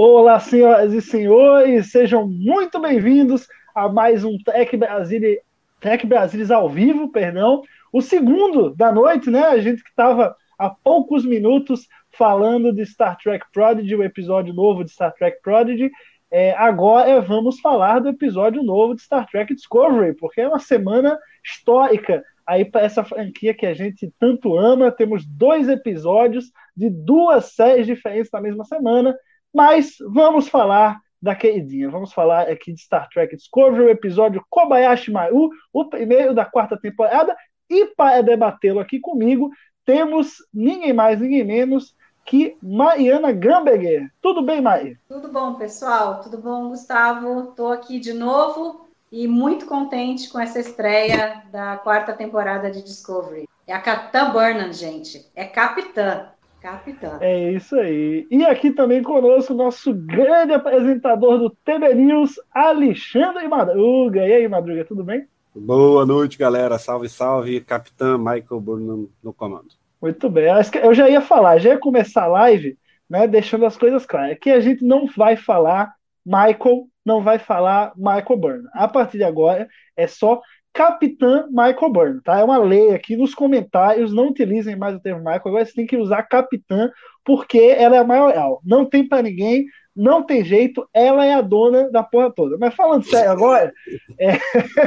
Olá, senhoras e senhores, sejam muito bem-vindos a mais um Tech Brasilis, Tech Brasilis ao vivo, perdão, o segundo da noite, né? A gente que estava há poucos minutos falando de Star Trek Prodigy, o episódio novo de Star Trek Prodigy. É, agora vamos falar do episódio novo de Star Trek Discovery, porque é uma semana histórica aí para essa franquia que a gente tanto ama. Temos dois episódios de duas séries diferentes na mesma semana. Mas vamos falar da queridinha. Vamos falar aqui de Star Trek Discovery, o episódio Kobayashi Maru, o primeiro da quarta temporada. E para debatê-lo aqui comigo, temos ninguém mais, ninguém menos que Mariana Gamberger. Tudo bem, Mari? Tudo bom, pessoal? Tudo bom, Gustavo? Estou aqui de novo e muito contente com essa estreia da quarta temporada de Discovery. É a Capitã Burnham, gente. É capitã. Capitã. É isso aí. E aqui também conosco o nosso grande apresentador do TB News, Alexandre Madruga. E aí, Madruga, tudo bem? Boa noite, galera. Salve, salve. Capitã Michael Burnham no comando. Muito bem. Eu já ia falar, já ia começar a live, né, deixando as coisas claras. Aqui a gente não vai falar Michael, não vai falar Michael Burnham. A partir de agora é só Capitã Michael Byrne, tá? É uma lei aqui nos comentários, não utilizem mais o termo Michael, agora você tem que usar Capitã, porque ela é a maior. Não tem para ninguém, não tem jeito, ela é a dona da porra toda. Mas falando sério agora, é...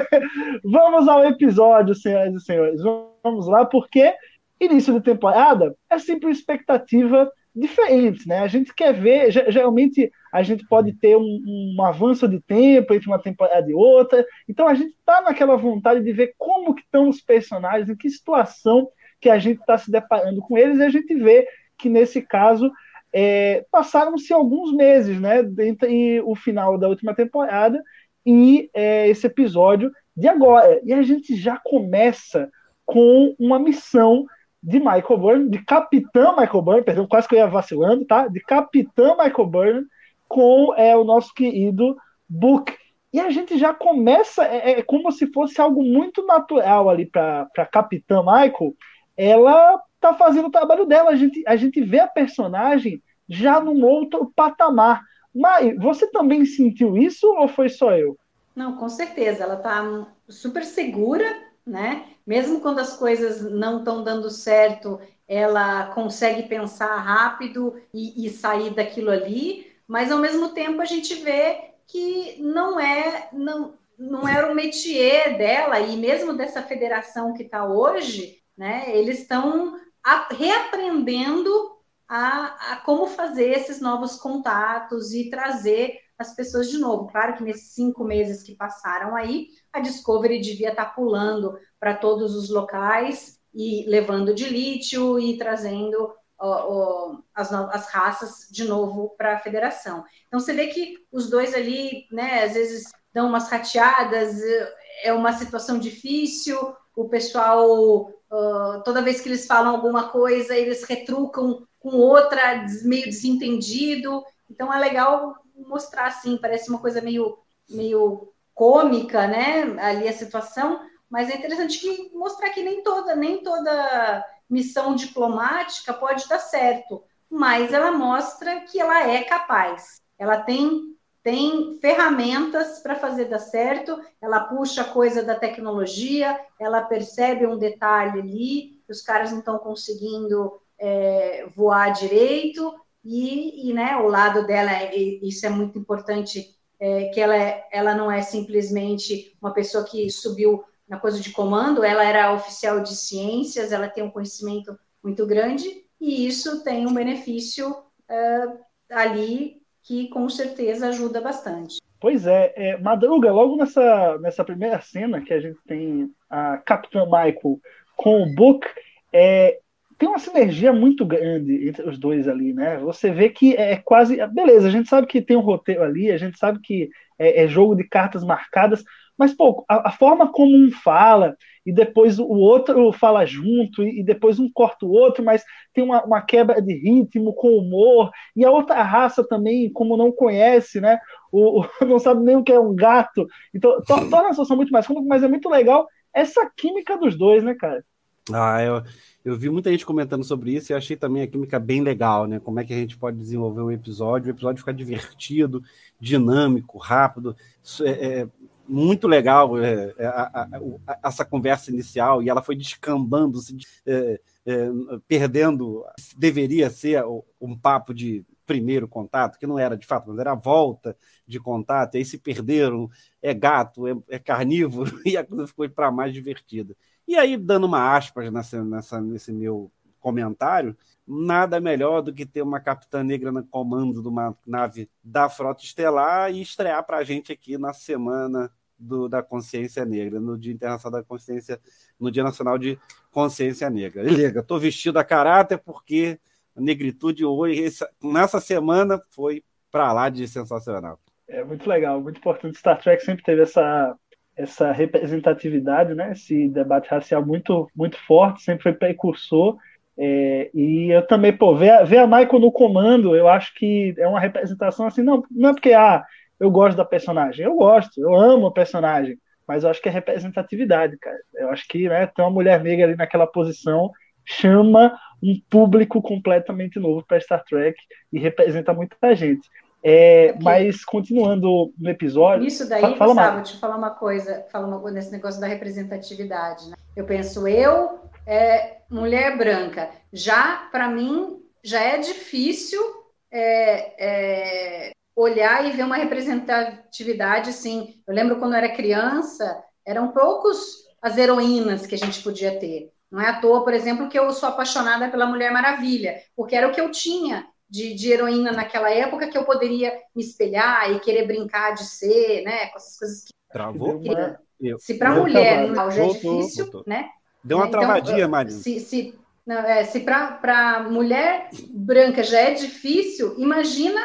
vamos ao episódio, senhoras e senhores. Vamos lá, porque início de temporada é sempre expectativa diferente, né? A gente quer ver, geralmente a gente pode ter um, um, avanço de tempo entre uma temporada e outra, então a gente está naquela vontade de ver como que estão os personagens, em que situação que a gente está se deparando com eles, e a gente vê que nesse caso é, passaram-se alguns meses, né, entre o final da última temporada e é, esse episódio de agora, e a gente já começa com uma missão de Michael Byrne, de Capitão Michael Byrne, perdão, quase que eu ia vacilando, tá? De Capitão Michael Byrne com é, o nosso querido Book. E a gente já começa, é, é como se fosse algo muito natural ali para Capitã Michael. Ela tá fazendo o trabalho dela, a gente, a gente vê a personagem já num outro patamar. Mas você também sentiu isso ou foi só eu? Não, com certeza. Ela tá super segura, né? Mesmo quando as coisas não estão dando certo, ela consegue pensar rápido e, e sair daquilo ali mas ao mesmo tempo a gente vê que não é não, não era o métier dela e mesmo dessa federação que está hoje, né? Eles estão reaprendendo a, a, como fazer esses novos contatos e trazer as pessoas de novo. Claro que nesses cinco meses que passaram aí, a Discovery devia estar tá pulando para todos os locais e levando de lítio e trazendo as, as raças de novo para a federação. Então você vê que os dois ali, né, às vezes dão umas rateadas, é uma situação difícil, o pessoal, toda vez que eles falam alguma coisa, eles retrucam com outra, meio desentendido. Então é legal mostrar assim, parece uma coisa meio, meio cômica, né, ali a situação, mas é interessante que mostrar que nem toda, nem toda missão diplomática pode dar certo, mas ela mostra que ela é capaz. Ela tem tem ferramentas para fazer dar certo, ela puxa coisa da tecnologia, ela percebe um detalhe ali, os caras não estão conseguindo é, voar direito, e, e, né, o lado dela, isso é muito importante, é, que ela, é, ela não é simplesmente uma pessoa que subiu na coisa de comando, ela era oficial de ciências, ela tem um conhecimento muito grande, e isso tem um benefício uh, ali que com certeza ajuda bastante. Pois é, é, Madruga, logo nessa, nessa primeira cena que a gente tem a Capitã Michael com o Book, é, tem uma sinergia muito grande entre os dois ali, né? Você vê que é quase. Beleza, a gente sabe que tem um roteiro ali, a gente sabe que é, é jogo de cartas marcadas, mas, pô, a, a, forma como um fala, e depois o outro fala junto, e, e depois um corta o outro, mas tem uma, uma, quebra de ritmo, com humor, e a outra raça também, como não conhece, né? O, o não sabe nem o que é um gato. Então, to, torna a situação muito mais cômica, mas é muito legal essa química dos dois, né, cara? Ah, eu, eu vi muita gente comentando sobre isso e achei também a química bem legal, né? Como é que a gente pode desenvolver um episódio, o episódio ficar divertido, dinâmico, rápido. É, é muito legal é, é, a, a, a, essa conversa inicial e ela foi descambando, se, é, é, perdendo. Deveria ser um papo de primeiro contato, que não era de fato, mas era a volta de contato, e aí se perderam, é gato, é, é carnívoro, e a coisa ficou para mais divertida. E aí, dando uma aspas nessa, nessa, nesse meu comentário, nada melhor do que ter uma capitã negra no comando de uma nave da Frota Estelar e estrear para a gente aqui na semana do, da consciência negra, no Dia Internacional da Consciência, no Dia Nacional de Consciência Negra. Liga, estou vestido a caráter porque a negritude hoje, nessa semana, foi para lá de sensacional. É muito legal, muito importante. Star Trek sempre teve essa essa representatividade, né, esse debate racial muito, muito forte, sempre foi precursor. É, e eu também, pô, ver, ver a Michael no comando, eu acho que é uma representação assim, não, não é porque ah, eu gosto da personagem, eu gosto, eu amo a personagem, mas eu acho que é representatividade, cara. Eu acho que né, ter uma mulher negra ali naquela posição chama um público completamente novo para Star Trek e representa muita gente. É, mas continuando no episódio. Isso daí, fala, fala Gustavo, deixa eu falar uma coisa, fala uma, nesse negócio da representatividade. Né? Eu penso, eu, é, mulher branca, já para mim já é difícil é, é, olhar e ver uma representatividade assim. Eu lembro quando eu era criança, eram poucos as heroínas que a gente podia ter. Não é à toa, por exemplo, que eu sou apaixonada pela Mulher Maravilha, porque era o que eu tinha de, de, heroína naquela época que eu poderia me espelhar e querer brincar de ser, né? Com essas coisas que. Travou? Se para mulher no já é difícil, voltou. né? Deu uma então, travadinha, Maria. Se, se, não, é, se para mulher branca já é difícil, imagina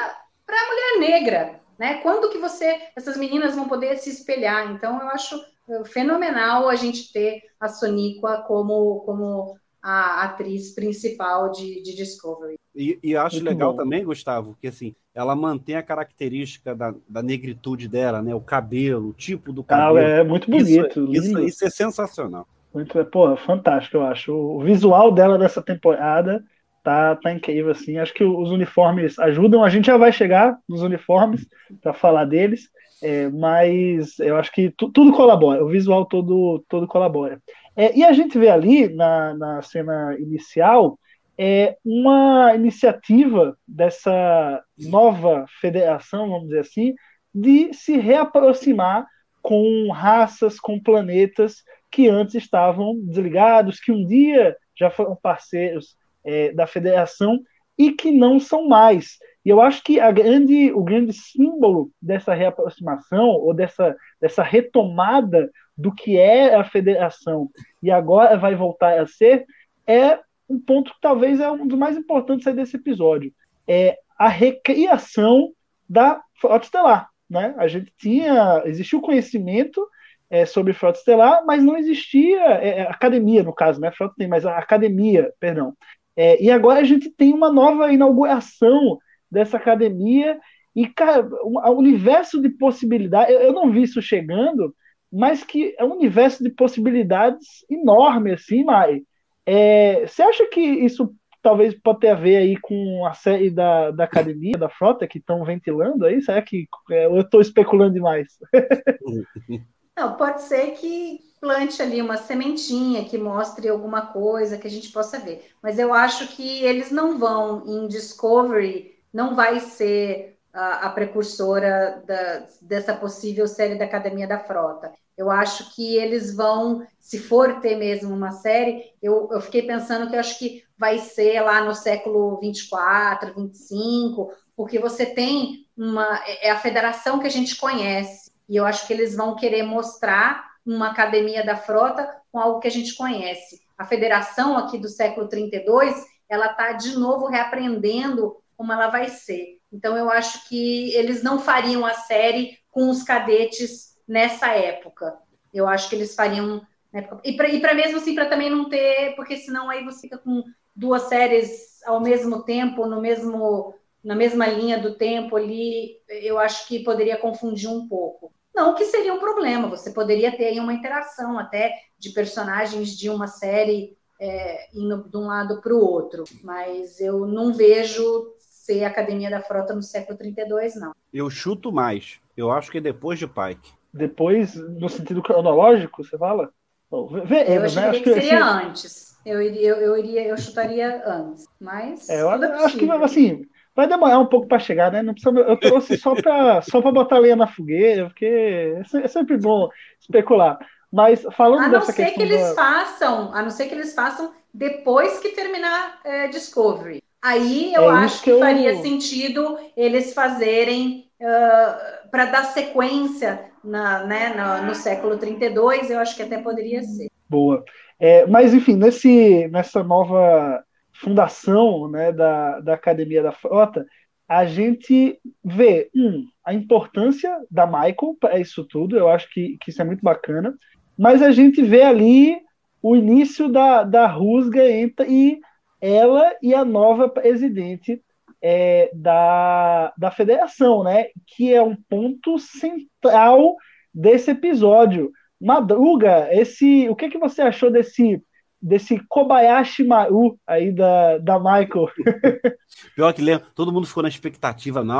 para mulher negra, né? Quando que você, essas meninas vão poder se espelhar? Então, eu acho fenomenal a gente ter a Soníqua como, como a atriz principal de, de Discovery. E, e acho Muito legal bom. também, Gustavo, que assim, ela mantém a característica da, da negritude dela, né? O cabelo, o tipo do cabelo. Ah, é muito bonito. Isso, isso, isso, é sensacional. Muito, porra, fantástico, eu acho. O visual dela dessa temporada tá, tá incrível, assim. Acho que os uniformes ajudam. A gente já vai chegar nos uniformes para falar deles. É, mas eu acho que tudo colabora, o visual todo, todo colabora. É, e a gente vê ali na, na cena inicial é, uma iniciativa dessa nova federação, vamos dizer assim, de se reaproximar com raças, com planetas que antes estavam desligados, que um dia já foram parceiros é, da federação e que não são mais. E eu acho que grande, o grande símbolo dessa reaproximação ou dessa, dessa retomada do que é a federação e agora vai voltar a ser é um ponto que talvez é um dos mais importantes desse episódio. É a recriação da Frota Estelar. Né? A gente tinha. Existia o conhecimento é, sobre Frota Estelar, mas não existia. É, é academia, no caso, né? Frota tem, mas a academia, perdão. É, e agora a gente tem uma nova inauguração dessa academia e, cara, um, universo de possibilidades. Eu, eu, não vi isso chegando, mas que é um universo de possibilidades enorme, assim, Mai. É, você acha que isso talvez pode ter a ver aí com a série da, da academia, da frota, que estão ventilando aí? Será que é, eu estou especulando demais? Não, pode ser que plante ali uma sementinha que mostre alguma coisa que a gente possa ver. Mas eu acho que eles não vão em Discovery, não vai ser a, a precursora da, dessa possível série da Academia da Frota. Eu acho que eles vão, se for ter mesmo uma série, eu, eu fiquei pensando que acho que vai ser lá no século 24, 25, porque você tem uma é a federação que a gente conhece. E eu acho que eles vão querer mostrar uma academia da frota com algo que a gente conhece. A federação aqui do século 32, ela está de novo reaprendendo como ela vai ser. Então eu acho que eles não fariam a série com os cadetes nessa época. Eu acho que eles fariam e para mesmo assim para também não ter, porque senão aí você fica com duas séries ao mesmo tempo no mesmo na mesma linha do tempo ali, eu acho que poderia confundir um pouco. Não que seria um problema, você poderia ter aí uma interação até de personagens de uma série é, indo de um lado para o outro, mas eu não vejo ser Academia da Frota no século 32, não. Eu chuto mais. Eu acho que é depois de Pike. Depois, no sentido cronológico, você fala? eu acho né? que, que seria assim... antes. Eu iria, eu, eu, iria, eu chutaria antes, mas. É, eu acho que assim, Vai demorar um pouco para chegar, né? Não precisa, eu trouxe só para só botar lenha na fogueira, porque é, é sempre bom especular. Mas falando a não dessa ser que eles façam, a não ser que eles façam depois que terminar é, Discovery. Aí eu é acho que, que faria eu... sentido eles fazerem uh, para dar sequência na, né, no, no século 32, eu acho que até poderia ser. Boa. É, mas enfim, nesse, nessa nova fundação né, da, da Academia da Frota, a gente vê, um, a importância da Michael para isso tudo, eu acho que, que isso é muito bacana, mas a gente vê ali o início da, da rusga entre ela e a nova presidente é, da, da federação, né? Que é um ponto central desse episódio. Madruga, esse, o que, que você achou desse desse Kobayashi Maru aí da, da Michael. Pior que lembra, todo mundo ficou na expectativa, não.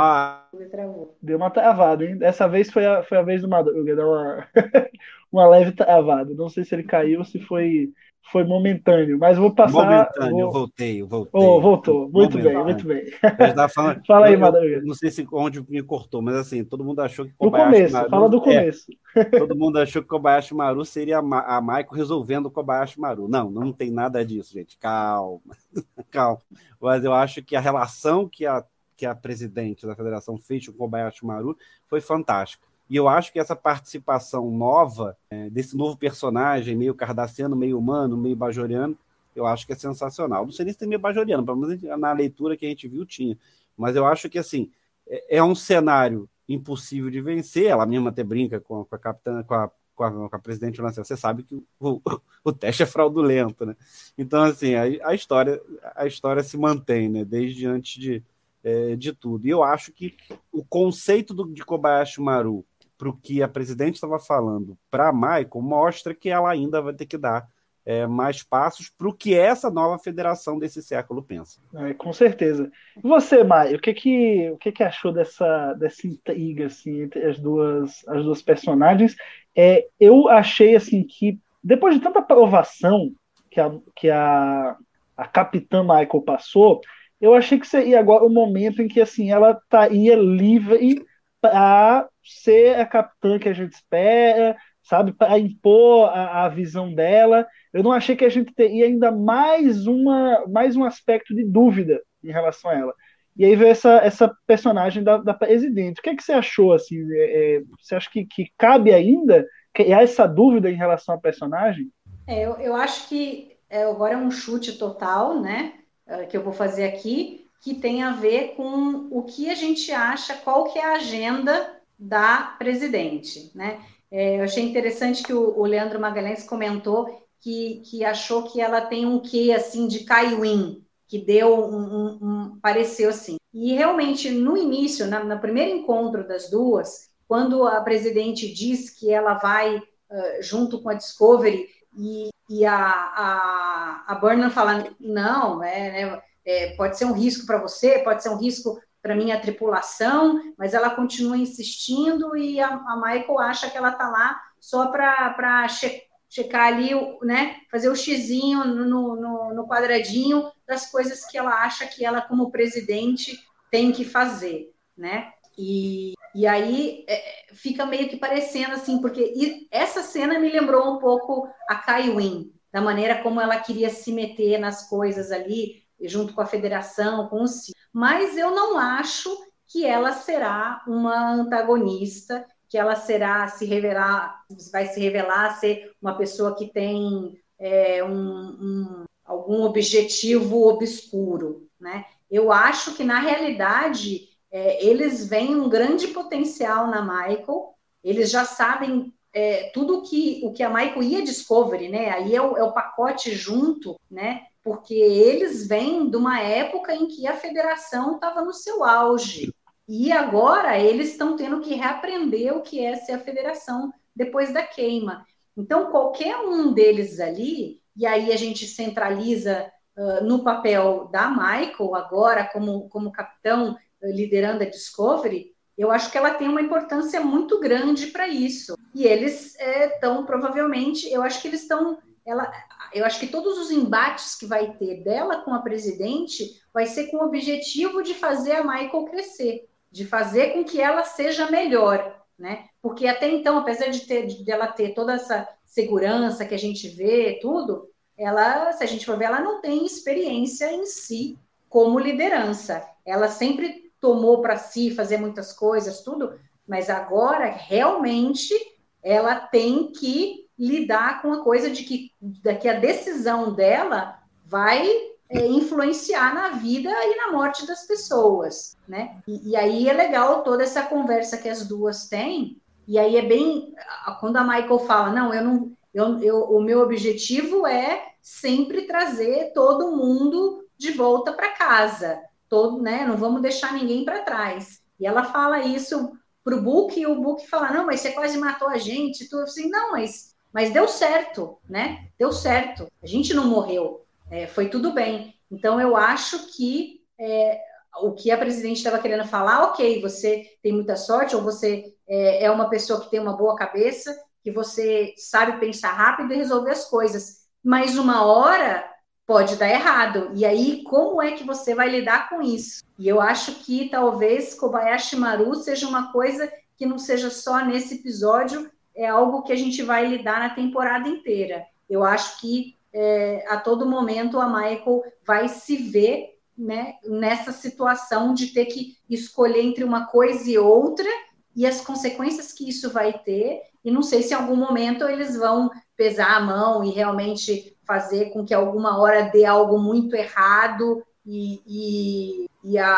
Deu uma travada, hein? Dessa vez foi a, foi a vez do Madruga, deu uma, uma leve travada. Não sei se ele caiu ou se foi foi momentâneo, mas vou passar. Momentâneo, vou... voltei, voltei. Oh, voltou, muito bem, muito bem. Falando... fala aí, Madruga. Não sei se onde me cortou, mas assim, todo mundo achou que Kobayashi Do começo, Maru... fala do é, começo. É, todo mundo achou que Kobayashi Maru seria a, a Maiko resolvendo o Kobayashi Maru. Não, não tem nada disso, gente. Calma, calma. Mas eu acho que a relação que a, que a presidente da federação fez com o Kobayashi Maru foi fantástica. E eu acho que essa participação nova, é, desse novo personagem, meio cardassiano, meio humano, meio bajoriano, eu acho que é sensacional. Não sei nem se tem meio bajoriano, pelo menos na leitura que a gente viu tinha. Mas eu acho que, assim, é, é um cenário impossível de vencer. Ela mesma até brinca com, com a capitã, com a, com a, com a presidente Lancel. Você sabe que o, o, teste é fraudulento, né? Então, assim, a, a, história, a história se mantém, né? Desde antes de, é, de tudo. E eu acho que o conceito do, de Kobayashi Maru para o que a presidente estava falando para Michael mostra que ela ainda vai ter que dar é, mais passos para o que essa nova federação desse século pensa. É, com certeza. Você, Maio, o que que, o que, que achou dessa, dessa intriga assim, entre as duas, as duas personagens? É, eu achei assim que, depois de tanta aprovação que a, que a, a capitã Michael passou, eu achei que seria agora o momento em que assim ela estaria livre para ser a capitã que a gente espera, sabe, para impor a, a, visão dela. Eu não achei que a gente teria ainda mais uma mais um aspecto de dúvida em relação a ela. E aí veio essa, essa personagem da, da presidente. O que, é que você achou assim? É, é, você acha que, que cabe ainda criar essa dúvida em relação à personagem? É, eu, eu acho que é, agora é um chute total, né? É, que eu vou fazer aqui, que tem a ver com o que a gente acha, qual que é a agenda da presidente, né? É, eu achei interessante que o, o, Leandro Magalhães comentou que, que achou que ela tem um quê, assim, de Kaiwin, que deu um, um, um, pareceu assim. E realmente, no início, na, no primeiro encontro das duas, quando a presidente diz que ela vai uh, junto com a Discovery e, e a, a, a Burnham fala, não, é, é é, pode ser um risco para você, pode ser um risco para minha tripulação, mas ela continua insistindo e a, a Michael acha que ela está lá só para che, checar ali, né, fazer o xizinho no, no, no, quadradinho das coisas que ela acha que ela, como presidente, tem que fazer, né? E, e aí é, fica meio que parecendo assim, porque essa cena me lembrou um pouco a Kai Wynn, da maneira como ela queria se meter nas coisas ali, junto com a federação, com o CIO. Mas eu não acho que ela será uma antagonista, que ela será se revelar, vai se revelar ser uma pessoa que tem é, um, um, algum objetivo obscuro, né? Eu acho que na realidade é, eles veem um grande potencial na Michael, eles já sabem é, tudo que o que a Michael ia Discovery, né? Aí é o, é o pacote junto, né? Porque eles vêm de uma época em que a federação estava no seu auge. E agora eles estão tendo que reaprender o que é ser a federação depois da queima. Então, qualquer um deles ali, e aí a gente centraliza uh, no papel da Michael, agora como, como capitão, uh, liderando a Discovery, eu acho que ela tem uma importância muito grande para isso. E eles estão, é, provavelmente, eu acho que eles estão. Ela, eu acho que todos os embates que vai ter dela com a presidente vai ser com o objetivo de fazer a Michael crescer, de fazer com que ela seja melhor, né? Porque até então, apesar de, ter, de ela ter toda essa segurança que a gente vê, tudo, ela, se a gente for ver, ela não tem experiência em si como liderança. Ela sempre tomou para si fazer muitas coisas, tudo, mas agora realmente ela tem que lidar com a coisa de que, daqui a decisão dela vai é, influenciar na vida e na morte das pessoas, né? E, e, aí é legal toda essa conversa que as duas têm. E aí é bem quando a Michael fala, não, eu não, eu, eu, o meu objetivo é sempre trazer todo mundo de volta para casa todo, né? Não vamos deixar ninguém para trás. E ela fala isso pro Book e o Book fala: "Não, mas você quase matou a gente". Tu assim: "Não, mas mas deu certo, né? Deu certo. A gente não morreu. É, foi tudo bem. Então eu acho que é, o que a presidente estava querendo falar, ok, você tem muita sorte ou você é, é uma pessoa que tem uma boa cabeça, que você sabe pensar rápido e resolver as coisas. Mas uma hora pode dar errado. E aí, como é que você vai lidar com isso? E eu acho que talvez Kobayashi Maru seja uma coisa que não seja só nesse episódio, é algo que a gente vai lidar na temporada inteira. Eu acho que é, a todo momento a Michael vai se ver né, nessa situação de ter que escolher entre uma coisa e outra e as consequências que isso vai ter. E não sei se em algum momento eles vão pesar a mão e realmente fazer com que alguma hora dê algo muito errado e, e, e a,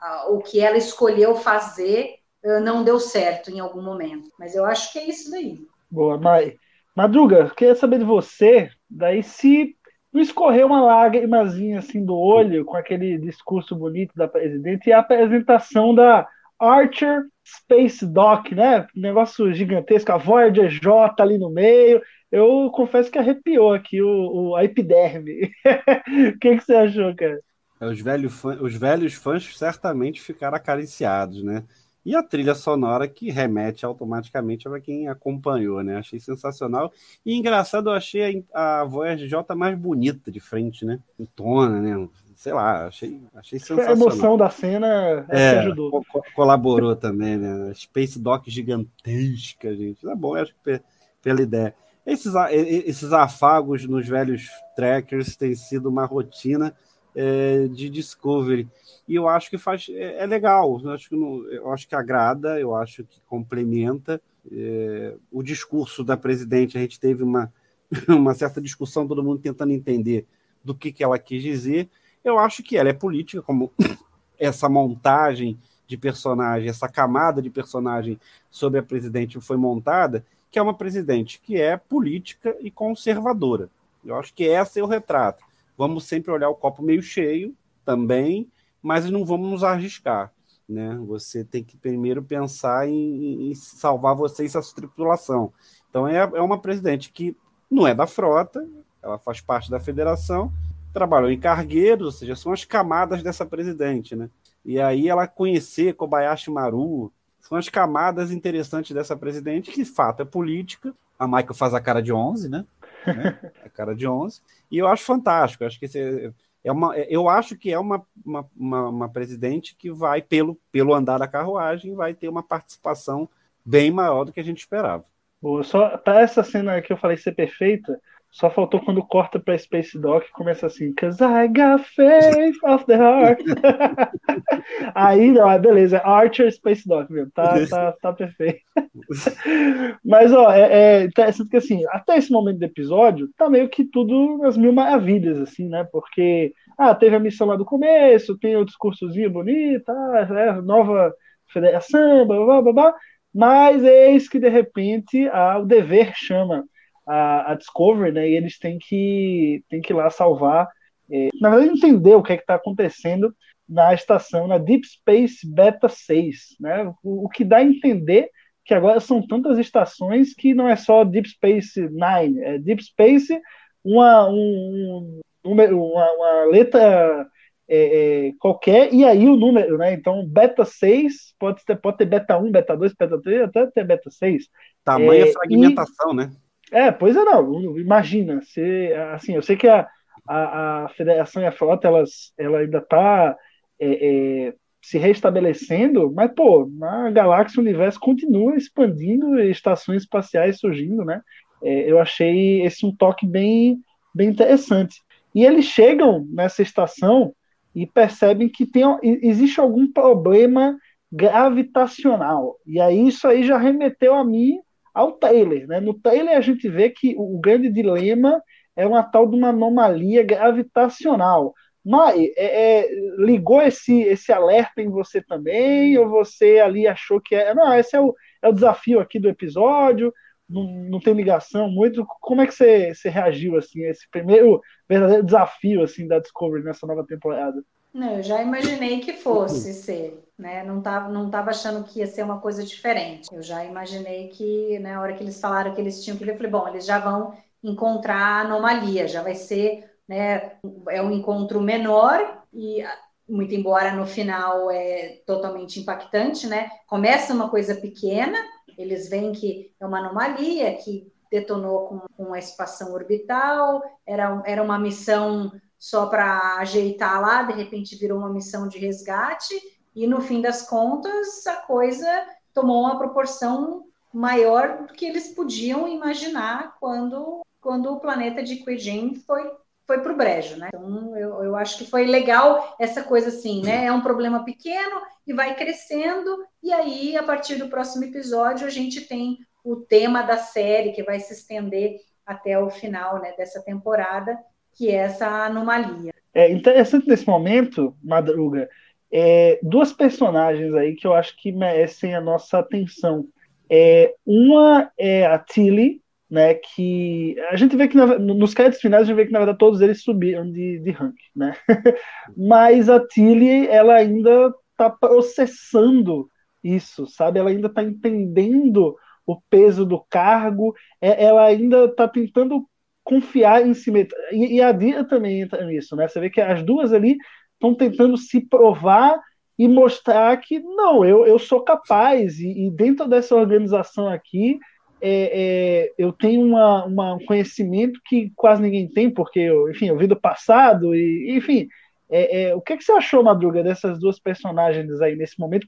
a, o que ela escolheu fazer não deu certo em algum momento. Mas eu acho que é isso daí. Boa, Mai. Madruga, queria saber de você, daí se não escorreu uma lágrimazinha assim do olho com aquele discurso bonito da presidente e a apresentação da Archer Space Dock, né? Negócio gigantesco, a Voyager J ali no meio, eu confesso que arrepiou aqui o, o a epiderme. O que, que você achou, cara? É, os, velhos fã, os velhos fãs certamente ficaram acariciados, né? E a trilha sonora que remete automaticamente para quem acompanhou, né? Achei sensacional. E engraçado, eu achei a, a voz de Jota mais bonita de frente, né? Em tona, né? Sei lá, achei, achei sensacional. A emoção da cena é, ajudou. Co colaborou também, né? Space Dock gigantesca, gente. Tá bom, acho que pela ideia. Esses, esses afagos nos velhos trackers têm sido uma rotina é, de Discovery. E eu acho que faz, é, é legal, eu acho que, não, eu acho que agrada, eu acho que complementa. É, o discurso da presidente, a gente teve uma, uma certa discussão, todo mundo tentando entender do que, que ela quis dizer. Eu acho que ela é política, como essa montagem de personagem, essa camada de personagem sobre a presidente foi montada, que é uma presidente que é política e conservadora. Eu acho que esse é o retrato. Vamos sempre olhar o copo meio cheio também, mas não vamos nos arriscar. Né? Você tem que primeiro pensar em, em salvar você e sua tripulação. Então é, é uma presidente que não é da frota, ela faz parte da federação, trabalhou em cargueiros, ou seja, são as camadas dessa presidente, né? E aí ela conhecer Kobayashi Maru, são as camadas interessantes dessa presidente, que de fato é política. A Michael faz a cara de 11, né? Né? A cara de 11. E eu acho fantástico. Eu acho que esse é uma, eu acho que é uma, uma, uma, uma presidente que vai, pelo, pelo andar da carruagem, vai ter uma participação bem maior do que a gente esperava. Boa, só para essa cena que eu falei ser perfeita, Só faltou quando corta pra Space Dock e começa assim, Cause I got faith of the heart. Aí, não, é beleza, é Archer Space Dock, meu, tá, tá, tá perfeito. Mas, ó, é, é interessante que, assim, até esse momento do episódio, tá meio que tudo nas mil maravilhas, assim, né? Porque, ah, teve a missão lá do começo, tem o discursozinho bonito, ah, é, nova federação, blá, blá, blá, blá, mas eis que, de repente, ah, o dever chama a, a Discovery, né? E eles têm que, têm que ir lá salvar. É, na verdade, entender o que é está acontecendo na estação, na Deep Space Beta 6, né? O, o, que dá a entender que agora são tantas estações que não é só Deep Space Nine, é Deep Space, uma, um, uma, uma letra é, é, qualquer, e aí o número, né? Então, beta 6, pode ter, pode ter beta 1, beta 2, beta 3, até ter beta 6. Tamanha é, fragmentação, e, né? É, pois é, não. Imagina, se, assim, eu sei que a, a, a federação e a frota elas, ela ainda está é, é, se restabelecendo, mas, pô, na galáxia, o universo continua expandindo estações espaciais surgindo, né? É, eu achei esse um toque bem, bem interessante. E eles chegam nessa estação e percebem que tem, existe algum problema gravitacional. E aí isso aí já remeteu a mim ao Taylor. Né? No Taylor a gente vê que o grande dilema é uma tal de uma anomalia gravitacional. Mai, é, é, ligou esse, esse alerta em você também? Ou você ali achou que é. Não, esse é o, é o desafio aqui do episódio, não, não tem ligação muito. Como é que você, você reagiu assim, a esse primeiro verdadeiro desafio assim, da Discovery nessa nova temporada? Não, eu já imaginei que fosse ser, né? Não tava, não tava achando que ia ser uma coisa diferente. Eu já imaginei que, na né, hora que eles falaram que eles tinham que ver, eu falei, bom, eles já vão encontrar anomalia, já vai ser, né? É um encontro menor e muito embora no final é totalmente impactante, né? Começa uma coisa pequena, eles veem que é uma anomalia que detonou com, com a expansão orbital, era, era uma missão só para ajeitar lá, de repente virou uma missão de resgate, e no fim das contas a coisa tomou uma proporção maior do que eles podiam imaginar quando, quando o planeta de Quijin foi foi para o brejo, né? Então eu, eu acho que foi legal essa coisa assim, né? É um problema pequeno e vai crescendo, e aí a partir do próximo episódio a gente tem o tema da série que vai se estender até o final né, dessa temporada, que é essa anomalia. É interessante nesse momento, Madruga, é, duas personagens aí que eu acho que merecem a nossa atenção. É, uma é a Tilly, né, que a gente vê que na, nos créditos finais a gente vê que na verdade todos eles subiram de, de rank, né? Mas a Tilly ela ainda está processando isso, sabe? Ela ainda está entendendo o peso do cargo, é, ela ainda está tentando confiar em si mesma. E, e, a Dia também entra nisso, né? Você vê que as duas ali estão tentando se provar e mostrar que não, eu, eu sou capaz, e, e dentro dessa organização aqui. É, é, eu tenho uma, uma, um conhecimento que quase ninguém tem, porque eu, enfim, eu vi do passado, e enfim, é, é, o que, que, você achou, Madruga, dessas duas personagens aí nesse momento,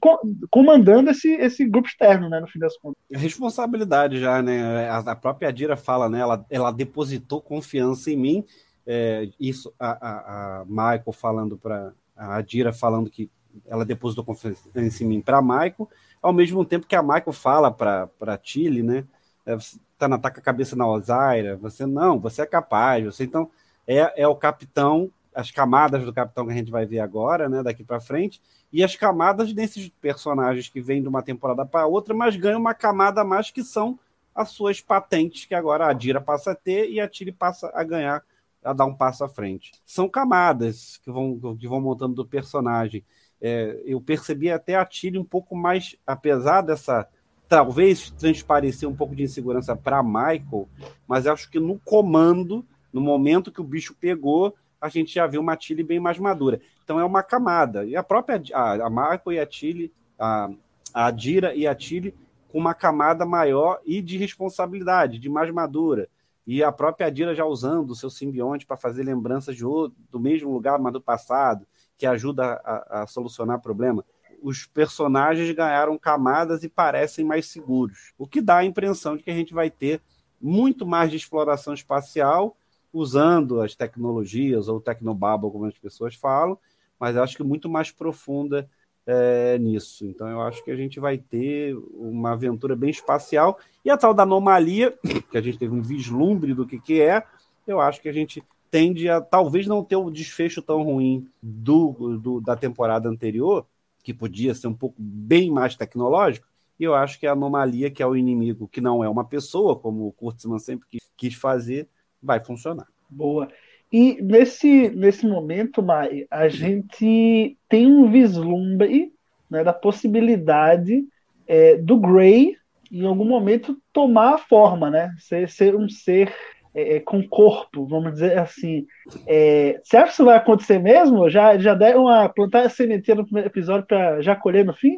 comandando esse, esse grupo externo, né, no fim das contas? Responsabilidade já, né? A, a própria Adira fala, né? Ela, ela depositou confiança em mim. É, isso, a, a, a, Michael falando para a Adira falando que ela depositou confiança em mim para Michael, ao mesmo tempo que a Michael fala para Tilly, né? É, tá na taca a cabeça na Osaira, você não, você é capaz, você então é, é o capitão as camadas do Capitão que a gente vai ver agora, né, daqui para frente, e as camadas desses personagens que vêm de uma temporada para outra, mas ganham uma camada a mais que são as suas patentes que agora a Dira passa a ter e a Tiri passa a ganhar, a dar um passo à frente. São camadas que vão, que vão montando do personagem. É, eu percebi até a Tiri um pouco mais, apesar dessa talvez transparecer um pouco de insegurança para Michael, mas acho que no comando, no momento que o bicho pegou, a gente já viu uma Tilly bem mais madura. Então é uma camada. E a própria a, a Marco e a Tilly, a, a Dira e a Tilly com uma camada maior e de responsabilidade, de mais madura. E a própria Adira já usando o seu simbionte para fazer lembranças de outro, do mesmo lugar, mas do passado, que ajuda a, a solucionar problema. Os personagens ganharam camadas e parecem mais seguros, o que dá a impressão de que a gente vai ter muito mais de exploração espacial, usando as tecnologias, ou tecnobabble, como as pessoas falam, mas acho que muito mais profunda é, nisso. Então eu acho que a gente vai ter uma aventura bem espacial. E a tal da anomalia, que a gente teve um vislumbre do que, que é, eu acho que a gente tende a talvez não ter o desfecho tão ruim do, do da temporada anterior, que podia ser um pouco bem mais tecnológico, e eu acho que a anomalia, que é o inimigo, que não é uma pessoa, como o Kurtzman sempre quis fazer, vai funcionar. Boa. E nesse, nesse momento, Mai, a gente tem um vislumbre né, da possibilidade é, do Grey, em algum momento, tomar a forma, né? Ser, ser um ser é, é com corpo, vamos dizer assim. É, você acha que isso vai acontecer mesmo? Já, já deram a plantar a sementeira no primeiro episódio para já colher no fim?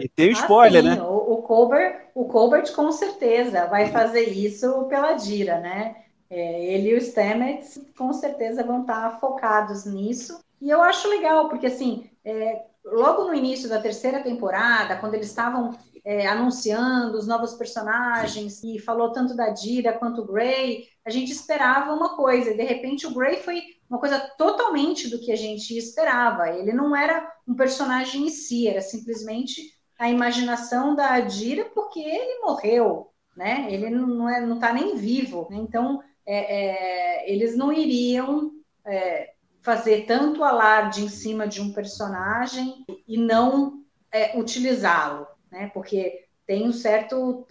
E tem o spoiler, ah, né? O, o, Colbert, o Colbert com certeza vai fazer isso pela Dira, né? É, ele e o Stamets com certeza vão estar focados nisso. E eu acho legal, porque assim, é, logo no início da terceira temporada, quando eles estavam é, anunciando os novos personagens e falou tanto da Dira quanto o Grey, a gente esperava uma coisa, e de repente o Grey foi uma coisa totalmente do que a gente esperava. Ele não era um personagem em si, era simplesmente a imaginação da Dira porque ele morreu, né? Ele não é, não está nem vivo. Né? Então é, é, eles não iriam é, fazer tanto alarde em cima de um personagem e não é, utilizá-lo, né? Porque tem um certo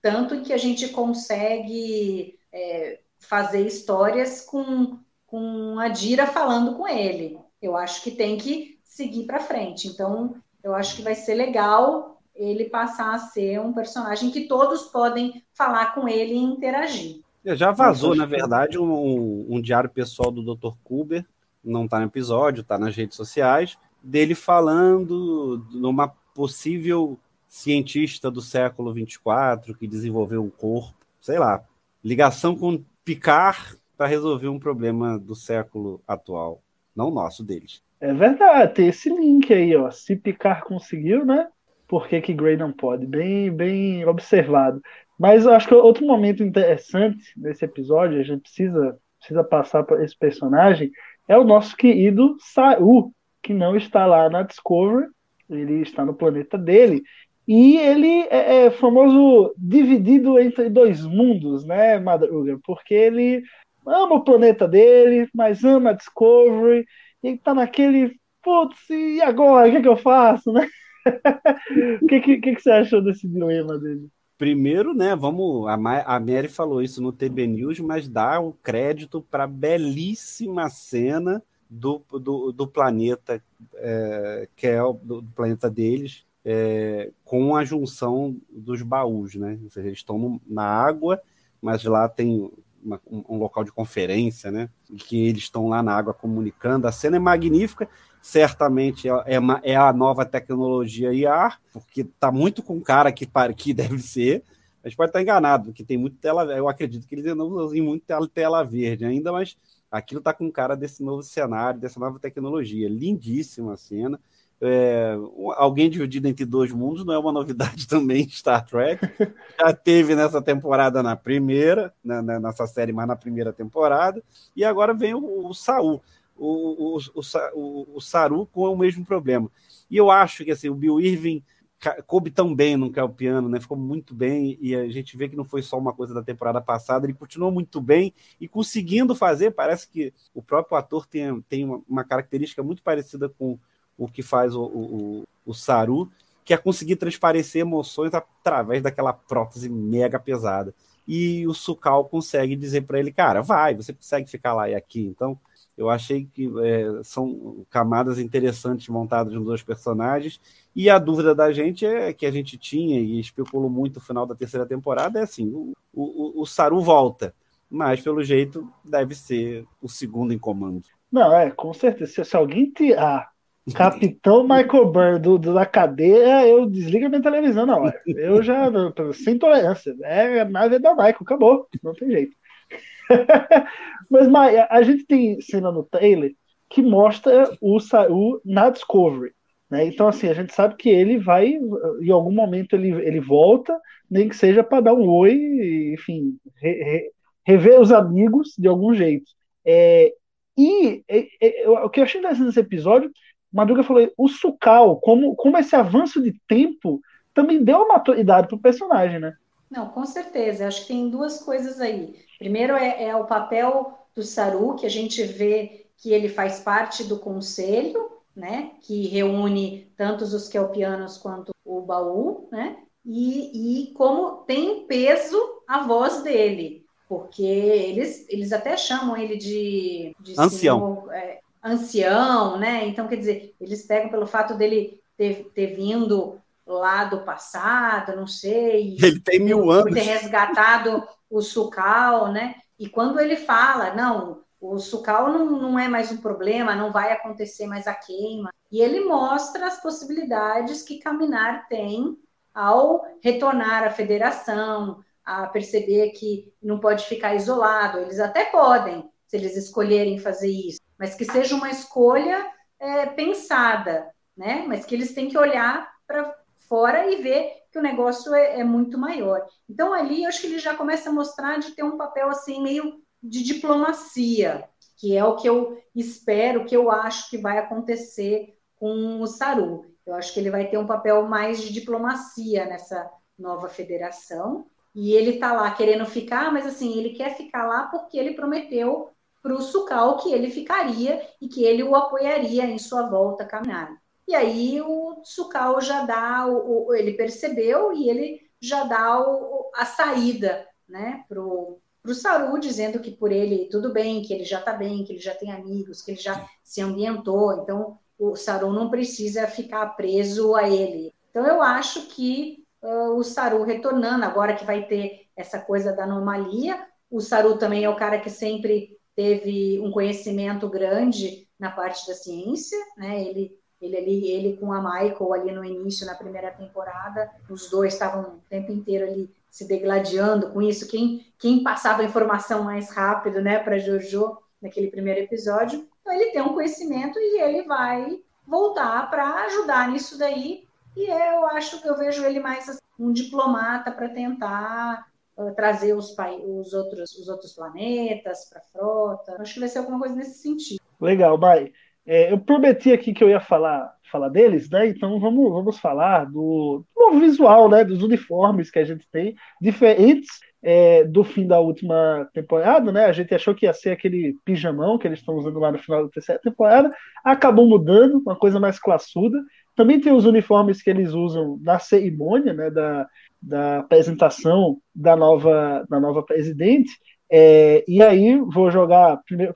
tanto que a gente consegue é, fazer histórias com, com a Dira falando com ele. Eu acho que tem que seguir para frente. Então, eu acho que vai ser legal ele passar a ser um personagem que todos podem falar com ele e interagir. É, já vazou, na verdade, um, um, um, diário pessoal do Dr. Kuber, não está no episódio, está nas redes sociais, dele falando numa possível cientista do século 24 que desenvolveu um corpo, sei lá, ligação com Picard para resolver um problema do século atual, não nosso deles. É verdade, tem esse link aí, ó. Se Picard conseguiu, né? Por que, que Grey não pode? Bem, bem observado. Mas eu acho que outro momento interessante nesse episódio, a gente precisa, precisa passar para esse personagem, é o nosso querido Saru, que não está lá na Discovery, ele está no planeta dele. E ele é, é famoso dividido entre dois mundos, né, Madruga? Porque ele ama o planeta dele, mas ama a Discovery, e ele tá naquele, putz, e agora? O que, é que eu faço, né? O que, que, que, você achou desse dilema dele? Primeiro, né, vamos. A, a Mary falou isso no TB News, mas dá o crédito para a belíssima cena do, do, do planeta, é, que é o do, planeta deles, é, com a junção dos baús, né? Seja, eles estão na água, mas lá tem uma, um, um, local de conferência, né? Que eles estão lá na água comunicando. A cena é magnífica certamente é, é, é a nova tecnologia IAR, porque está muito com cara que, que deve ser. A gente pode estar enganado, porque tem muito tela. Eu acredito que eles não usam muito tela, tela verde ainda, mas aquilo está com cara desse novo cenário, dessa nova tecnologia. Lindíssima a cena. É, alguém dividido entre dois mundos não é uma novidade também Star Trek. Já teve nessa temporada na primeira, na, né, né, nessa série, mas na primeira temporada. E agora vem o, o Saul o, o, o, o Saru com o mesmo problema. E eu acho que assim, o Bill Irving coube tão bem no piano, né? Ficou muito bem e a gente vê que não foi só uma coisa da temporada passada, ele continuou muito bem e conseguindo fazer. Parece que o próprio ator tem, tem uma, característica muito parecida com o que faz o, o, o Saru, que é conseguir transparecer emoções através daquela prótese mega pesada. E o Sukal consegue dizer para ele, cara, vai, você consegue ficar lá e aqui. Então, eu achei que é, são camadas interessantes montadas nos dois personagens. E a dúvida da gente é que a gente tinha e especulou muito no final da terceira temporada é assim: o, o, o Saru volta, mas pelo jeito deve ser o segundo em comando. Não, é, com certeza. Se, alguém tirar Capitão Michael Byrne do, do, da cadeia, eu desligo a minha televisão na hora. Eu já, sem tolerância. É a nave da Michael, acabou. Não tem jeito. Mas, Maia, a gente tem cena no trailer que mostra o Saru na Discovery. Né? Então, assim, a gente sabe que ele vai, em algum momento, ele, ele volta, nem que seja para dar um oi, enfim, re, re, rever os amigos de algum jeito. É, e é, é, o que eu achei interessante nesse episódio, Madruga falou, o Sukal, como, como esse avanço de tempo também deu uma maturidade para o personagem, né? Não, com certeza. Acho que tem duas coisas aí. Primeiro é, é o papel do Saru, que a gente vê que ele faz parte do conselho, né? Que reúne tanto os kelpianos quanto o baú, né? E, e como tem peso a voz dele, porque eles, eles até chamam ele de, de ancião. Senhor, é, ancião, né? Então, quer dizer, eles pegam pelo fato dele ter, ter vindo lá do passado, não sei. Ele tem mil anos. Ter resgatado o Sucal, né? E quando ele fala, não, o Sucal não, não é mais um problema, não vai acontecer mais a queima. E ele mostra as possibilidades que Caminar tem ao retornar à federação, a perceber que não pode ficar isolado. Eles até podem, se eles escolherem fazer isso, mas que seja uma escolha é, pensada, né? Mas que eles têm que olhar para fora e ver que o negócio é, é, muito maior. Então, ali, eu acho que ele já começa a mostrar de ter um papel, assim, meio de diplomacia, que é o que eu espero, que eu acho que vai acontecer com o Saru. Eu acho que ele vai ter um papel mais de diplomacia nessa nova federação. E ele está lá querendo ficar, mas assim, ele quer ficar lá porque ele prometeu para o Sucal que ele ficaria e que ele o apoiaria em sua volta a caminhar. E aí o Tsukao já dá, o, o, ele percebeu e ele já dá o, a saída né, para o Saru, dizendo que por ele tudo bem, que ele já está bem, que ele já tem amigos, que ele já se ambientou, então o Saru não precisa ficar preso a ele. Então eu acho que uh, o Saru retornando, agora que vai ter essa coisa da anomalia, o Saru também é o cara que sempre teve um conhecimento grande na parte da ciência, né? Ele ele ali, ele com a Michael ali no início, na primeira temporada, os dois estavam o tempo inteiro ali se degladiando com isso. Quem, quem passava a informação mais rápido, né, para Jojo naquele primeiro episódio. Então ele tem um conhecimento e ele vai voltar para ajudar nisso daí. E eu acho que eu vejo ele mais assim, um diplomata para tentar uh, trazer os, os, outros, os outros planetas para a frota. Acho que vai ser alguma coisa nesse sentido. Legal, Bai. É, eu prometi aqui que eu ia falar, falar deles, né? Então vamos, vamos falar do, do visual, né? Dos uniformes que a gente tem, diferentes é, do fim da última temporada, né? A gente achou que ia ser aquele pijamão que eles estão usando lá no final da terceira temporada, acabou mudando, uma coisa mais classuda. Também tem os uniformes que eles usam na cerimônia, né? Da, da apresentação da nova, da nova presidente. É, e aí vou jogar primeiro.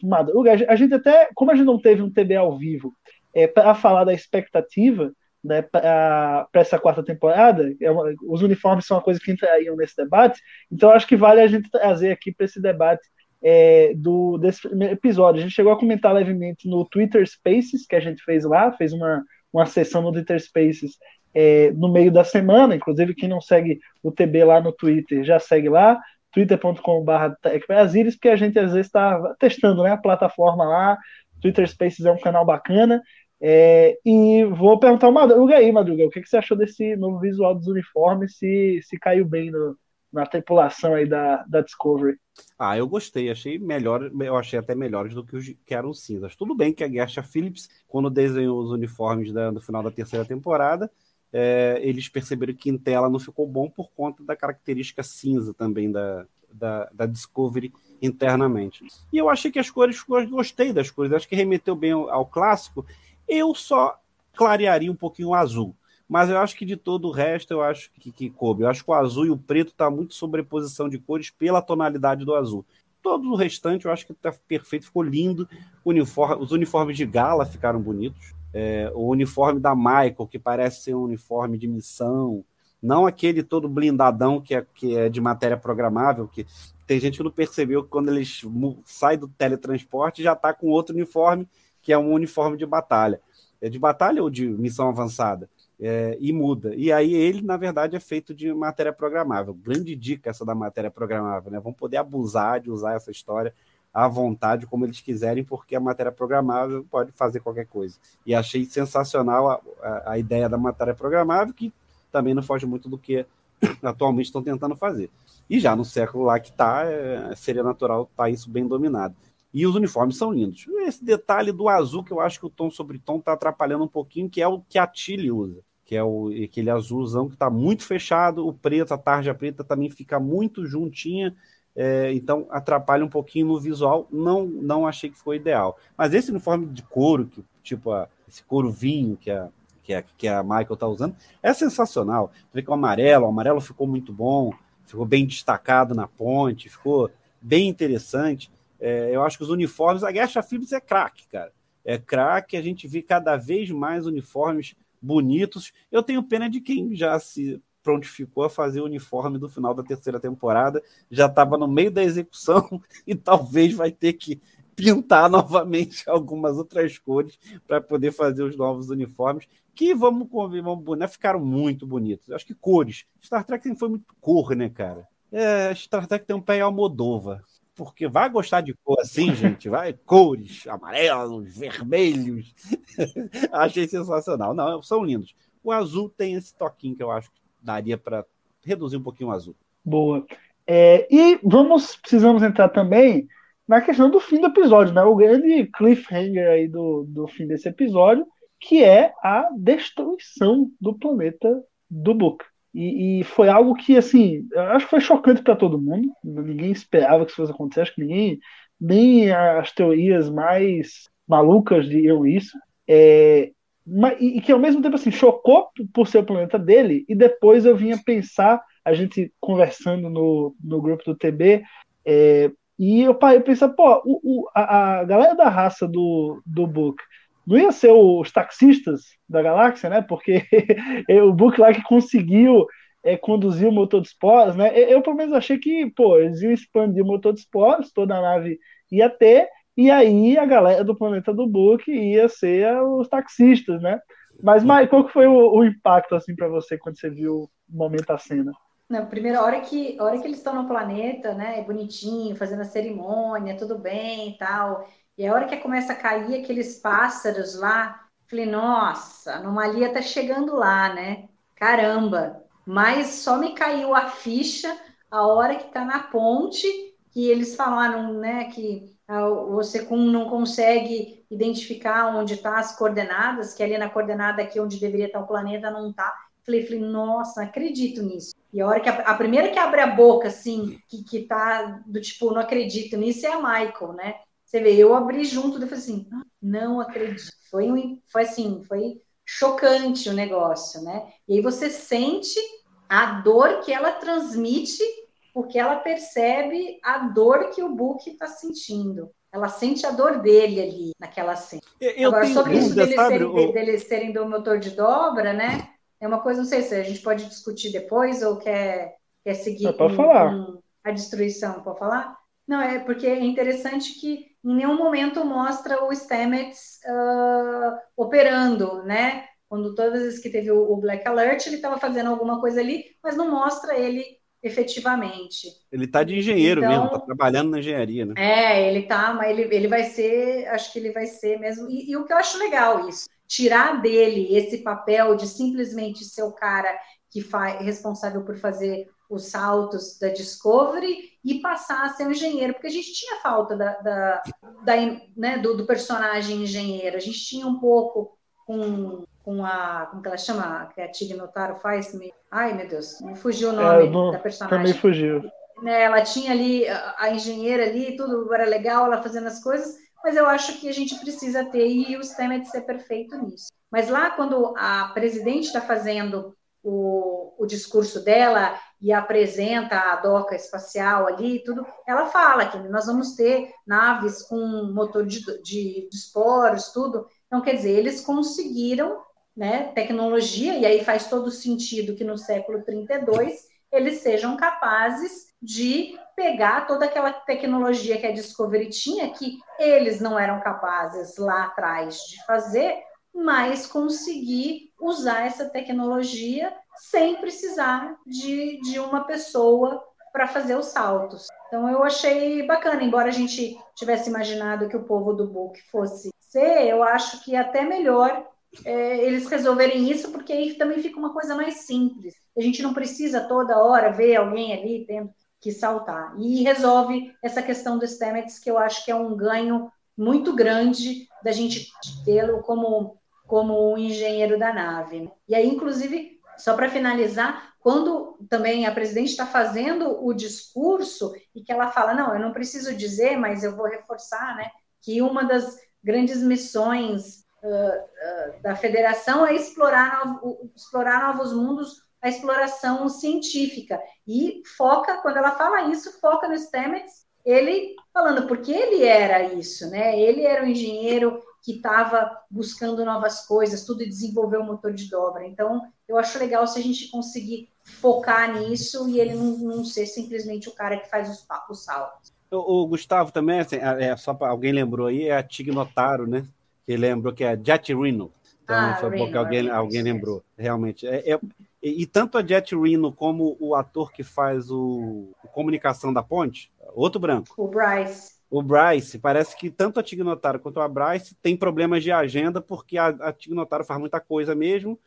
A gente até, como a gente não teve um TB ao vivo é, para falar da expectativa né, para essa quarta temporada, é uma, os uniformes são uma coisa que entrariam nesse debate, então acho que vale a gente trazer aqui para esse debate é, do, desse primeiro episódio. A gente chegou a comentar levemente no Twitter Spaces, que a gente fez lá, fez uma, uma sessão no Twitter Spaces é, no meio da semana, inclusive quem não segue o TB lá no Twitter já segue lá twitter.com.br TechBrasilis, porque a gente às vezes está testando né, a plataforma lá. Twitter Spaces é um canal bacana. É, e vou perguntar o Madruga aí, Madruga, o que, que, você achou desse novo visual dos uniformes? Se, se caiu bem no, na tripulação aí da, da Discovery? Ah, eu gostei, achei melhor, eu achei até melhores do que os que eram cinzas. Tudo bem que a Gersha Phillips, quando desenhou os uniformes da, no final da terceira temporada, é, eles perceberam que em tela não ficou bom por conta da característica cinza também da, da, da Discovery internamente. E eu achei que as cores, gostei das cores, acho que remeteu bem ao, ao clássico. Eu só clarearia um pouquinho o azul. Mas eu acho que de todo o resto, eu acho que, que coube. Eu acho que o azul e o preto está muito sobreposição de cores pela tonalidade do azul. Todo o restante eu acho que está perfeito, ficou lindo. Uniforme, os uniformes de gala ficaram bonitos é, o uniforme da Michael, que parece ser um uniforme de missão, não aquele todo blindadão que é, que é de matéria programável, que tem gente que não percebeu que quando eles saem do teletransporte já está com outro uniforme, que é um uniforme de batalha. É de batalha ou de missão avançada? É, e muda. E aí ele, na verdade, é feito de matéria programável. Grande dica essa da matéria programável, né? Vamos poder abusar de usar essa história à vontade, como eles quiserem, porque a matéria programável pode fazer qualquer coisa. E achei sensacional a, a, a ideia da matéria programável, que também não foge muito do que atualmente estão tentando fazer. E já no século lá que está, é, seria natural estar tá isso bem dominado. E os uniformes são lindos. Esse detalhe do azul, que eu acho que o tom sobre tom está atrapalhando um pouquinho, que é o que a Tilly usa, que é o, aquele azulzão que está muito fechado, o preto, a tarja preta também fica muito juntinha, é, então atrapalha um pouquinho no visual. Não, não achei que foi ideal. Mas esse uniforme de couro, que, tipo a, esse couro vinho que a, que a, que a Michael está usando, é sensacional. Você vê que o amarelo, o amarelo ficou muito bom, ficou bem destacado na ponte, ficou bem interessante. É, eu acho que os uniformes, a Guerra Phillips é craque, cara. É craque, a gente vê cada vez mais uniformes bonitos. Eu tenho pena de quem já se prontificou a fazer o uniforme do final da terceira temporada, já estava no meio da execução e talvez vai ter que pintar novamente algumas outras cores para poder fazer os novos uniformes, que vamos convir, vamos, né, ficaram muito bonitos. Acho que cores. Star Trek sempre foi muito cor, né, cara? É, Star Trek tem um pé Almodova. Porque vai gostar de cor assim, gente, vai cores, amarelos, vermelhos. Achei sensacional. Não, são lindos. O azul tem esse toquinho que eu acho que daria para reduzir um pouquinho o azul. Boa. É, e vamos, precisamos entrar também na questão do fim do episódio, né? O grande cliffhanger aí do, do fim desse episódio, que é a destruição do planeta do Book. E, e foi algo que, assim, acho que foi chocante para todo mundo. Ninguém esperava que isso fosse acontecer. Acho que ninguém, nem as teorias mais malucas diriam isso. É, mas, e que ao mesmo tempo assim chocou por ser o planeta dele e depois eu vinha pensar a gente conversando no, no grupo do TB é, e eu parei pensar, pô, o, o, a, a, galera da raça do, do Book não ia ser os taxistas da galáxia, né? Porque o Book lá que conseguiu é, conduzir o motor de esporas, né? Eu, pelo menos achei que, pô, eles iam expandir o motor de esporas, toda a nave ia ter, e aí a galera do planeta do Book ia ser os taxistas, né? Mas, Mike, qual que foi o, o impacto, assim, para você quando você viu o momento da cena? Não, primeiro, a hora que, hora que eles estão no planeta, né, bonitinho, fazendo a cerimônia, tudo bem e tal, e a hora que começa a cair aqueles pássaros lá, falei, nossa, a anomalia tá chegando lá, né? Caramba! Mas só me caiu a ficha a hora que tá na ponte, que eles falaram, né, que ah, você não consegue identificar onde está as coordenadas, que ali na coordenada aqui onde deveria estar o planeta não está. Falei, falei, nossa, acredito nisso. E a hora que a, a, primeira que abre a boca, assim, que, que tá do tipo, não acredito nisso, é a Michael, né? Você vê, eu abri junto, eu falei assim, ah, não acredito. Foi, um, foi assim, foi chocante o negócio, né? E aí você sente a dor que ela transmite, porque ela percebe a dor que o Book está sentindo. Ela sente a dor dele ali naquela cena. Eu Agora, sobre isso deles serem, deles serem do motor de dobra, né? É uma coisa, não sei se a gente pode discutir depois ou quer, quer seguir com, com, a destruição. Pode falar? Não, é porque é interessante que em nenhum momento mostra o Stamets uh, operando, né? Quando todas as vezes que teve o, o Black Alert, ele estava fazendo alguma coisa ali, mas não mostra ele efetivamente. Ele está de engenheiro então, mesmo, está trabalhando na engenharia, né? É, ele tá, mas ele, ele vai ser, acho que ele vai ser mesmo. E, e o que eu acho legal isso, tirar dele esse papel de simplesmente ser o cara que faz responsável por fazer os saltos da Discovery e passar a ser um engenheiro, porque a gente tinha falta da, da, da né, do, do, personagem engenheiro, a gente tinha um pouco com, com a, como que ela chama, que a Tig Notaro faz, me, ai meu Deus, me fugiu o é, nome é, não, da personagem. Também fugiu. Né, ela tinha ali, a, a engenheira ali, tudo era legal, ela fazendo as coisas, mas eu acho que a gente precisa ter, e o Stamets ser perfeito nisso. Mas lá, quando a presidente está fazendo o, o, discurso dela e apresenta a doca espacial ali tudo, ela fala que nós vamos ter naves com motor de, de, de esporos, tudo. Então, quer dizer, eles conseguiram né, tecnologia, e aí faz todo sentido que no século 32 eles sejam capazes de pegar toda aquela tecnologia que a Discovery tinha, que eles não eram capazes lá atrás de fazer, mas conseguir usar essa tecnologia sem precisar de, de uma pessoa para fazer os saltos. Então eu achei bacana, embora a gente tivesse imaginado que o povo do book fosse ser, eu acho que é até melhor é, eles resolverem isso, porque aí também fica uma coisa mais simples. A gente não precisa toda hora ver alguém ali tendo que saltar. E resolve essa questão do Stamets, que eu acho que é um ganho muito grande da gente tê-lo como, como um engenheiro da nave. E aí, inclusive, só para finalizar, quando também a presidente está fazendo o discurso e que ela fala, não, eu não preciso dizer, mas eu vou reforçar, né, que uma das grandes missões uh, uh, da federação é explorar, novo, explorar novos mundos, a exploração científica. E foca, quando ela fala isso, foca no Stamets, ele falando, porque ele era isso, né? Ele era um engenheiro que estava buscando novas coisas, tudo e desenvolveu o motor de dobra. Então, eu acho legal se a gente conseguir focar nisso e ele não, não ser simplesmente o cara que faz os, os saltos. O, o, Gustavo também, assim, é, só para alguém lembrou aí, é a Tig Notaro, né? Que lembrou que é Jet Reno. Então, ah, foi Reno, alguém, Reno, alguém lembrou, realmente. É, é, e, e, tanto a Jet Reno como o ator que faz o, o Comunicação da Ponte, outro branco. O Bryce. O Bryce, parece que tanto a Tig Notaro quanto a Bryce tem problemas de agenda, porque a, a Tig Notaro faz muita coisa mesmo,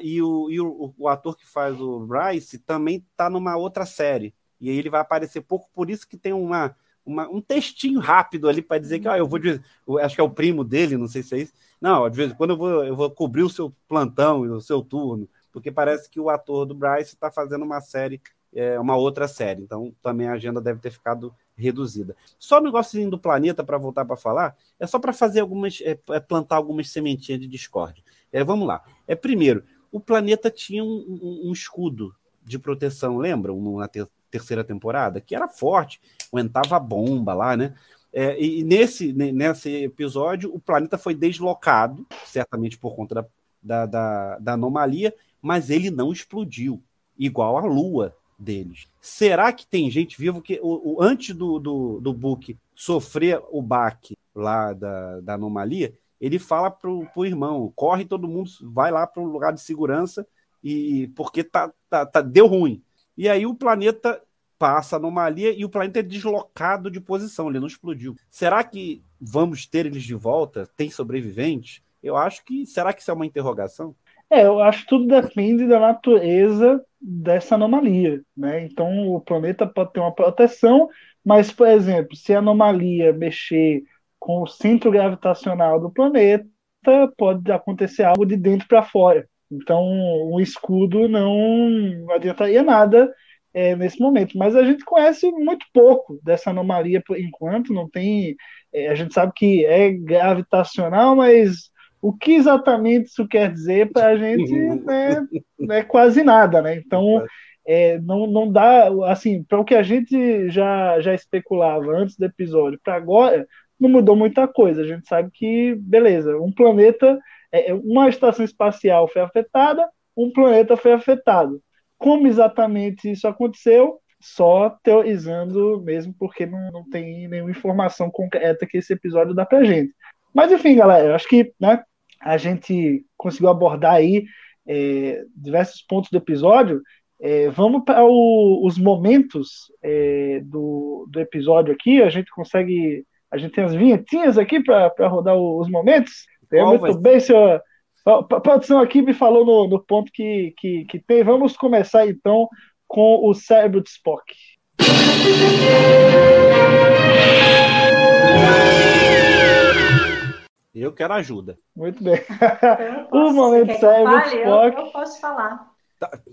e, o, e o, o ator que faz o Bryce também está numa outra série. E aí ele vai aparecer pouco, por isso que tem uma, uma, um textinho rápido ali para dizer que ah, eu vou dizer, acho que é o primo dele, não sei se é isso. Não, de vez em quando eu vou, eu vou cobrir o seu plantão e o seu turno, porque parece que o ator do Bryce está fazendo uma série, é, uma outra série, então também a agenda deve ter ficado reduzida. Só o negócio do planeta, para voltar para falar, é só para fazer algumas, é, é, plantar algumas sementinhas de discórdia. É, vamos lá. É primeiro, o planeta tinha um, um, um escudo de proteção, lembram? Na ter terceira temporada, que era forte, aguentava bomba lá, né? É, e nesse, nesse episódio, o planeta foi deslocado, certamente por conta da, da, da, da anomalia, mas ele não explodiu, igual a Lua deles. Será que tem gente viva que o, o antes do, do, do Book sofrer o baque lá da, da anomalia, ele fala pro, pro irmão, corre todo mundo, vai lá para um lugar de segurança e porque tá, tá, tá, deu ruim. E aí o planeta passa a anomalia e o planeta é deslocado de posição, ele não explodiu. Será que vamos ter eles de volta? Tem sobreviventes? Eu acho que. Será que isso é uma interrogação? É, eu acho que tudo depende da natureza dessa anomalia, né? Então o planeta pode ter uma proteção, mas, por exemplo, se a anomalia mexer com o centro gravitacional do planeta, pode acontecer algo de dentro para fora. Então, o escudo não adiantaria nada é, nesse momento. Mas a gente conhece muito pouco dessa anomalia por enquanto. Não tem. É, a gente sabe que é gravitacional, mas o que exatamente isso quer dizer para a gente né, não é quase nada, né? Então. É, não, não dá, assim, para o que a gente já, já especulava antes do episódio, para agora, não mudou muita coisa. A gente sabe que, beleza, um planeta, é, é, uma estação espacial foi afetada, um planeta foi afetado. Como exatamente isso aconteceu? Só teorizando mesmo, porque não, não tem nenhuma informação concreta que esse episódio dá pra gente. Mas enfim, galera, eu acho que né, a gente conseguiu abordar aí é, diversos pontos do episódio. É, vamos para os momentos é, do, do episódio aqui. A gente consegue a gente tem as vinhetinhas aqui para rodar os momentos. Muito bem, senhor. A produção aqui me falou no, no ponto que, que, que tem. Vamos começar então com o cérebro de Spock. Eu quero ajuda. Muito bem. o momento Spock. Eu, eu, posso falar.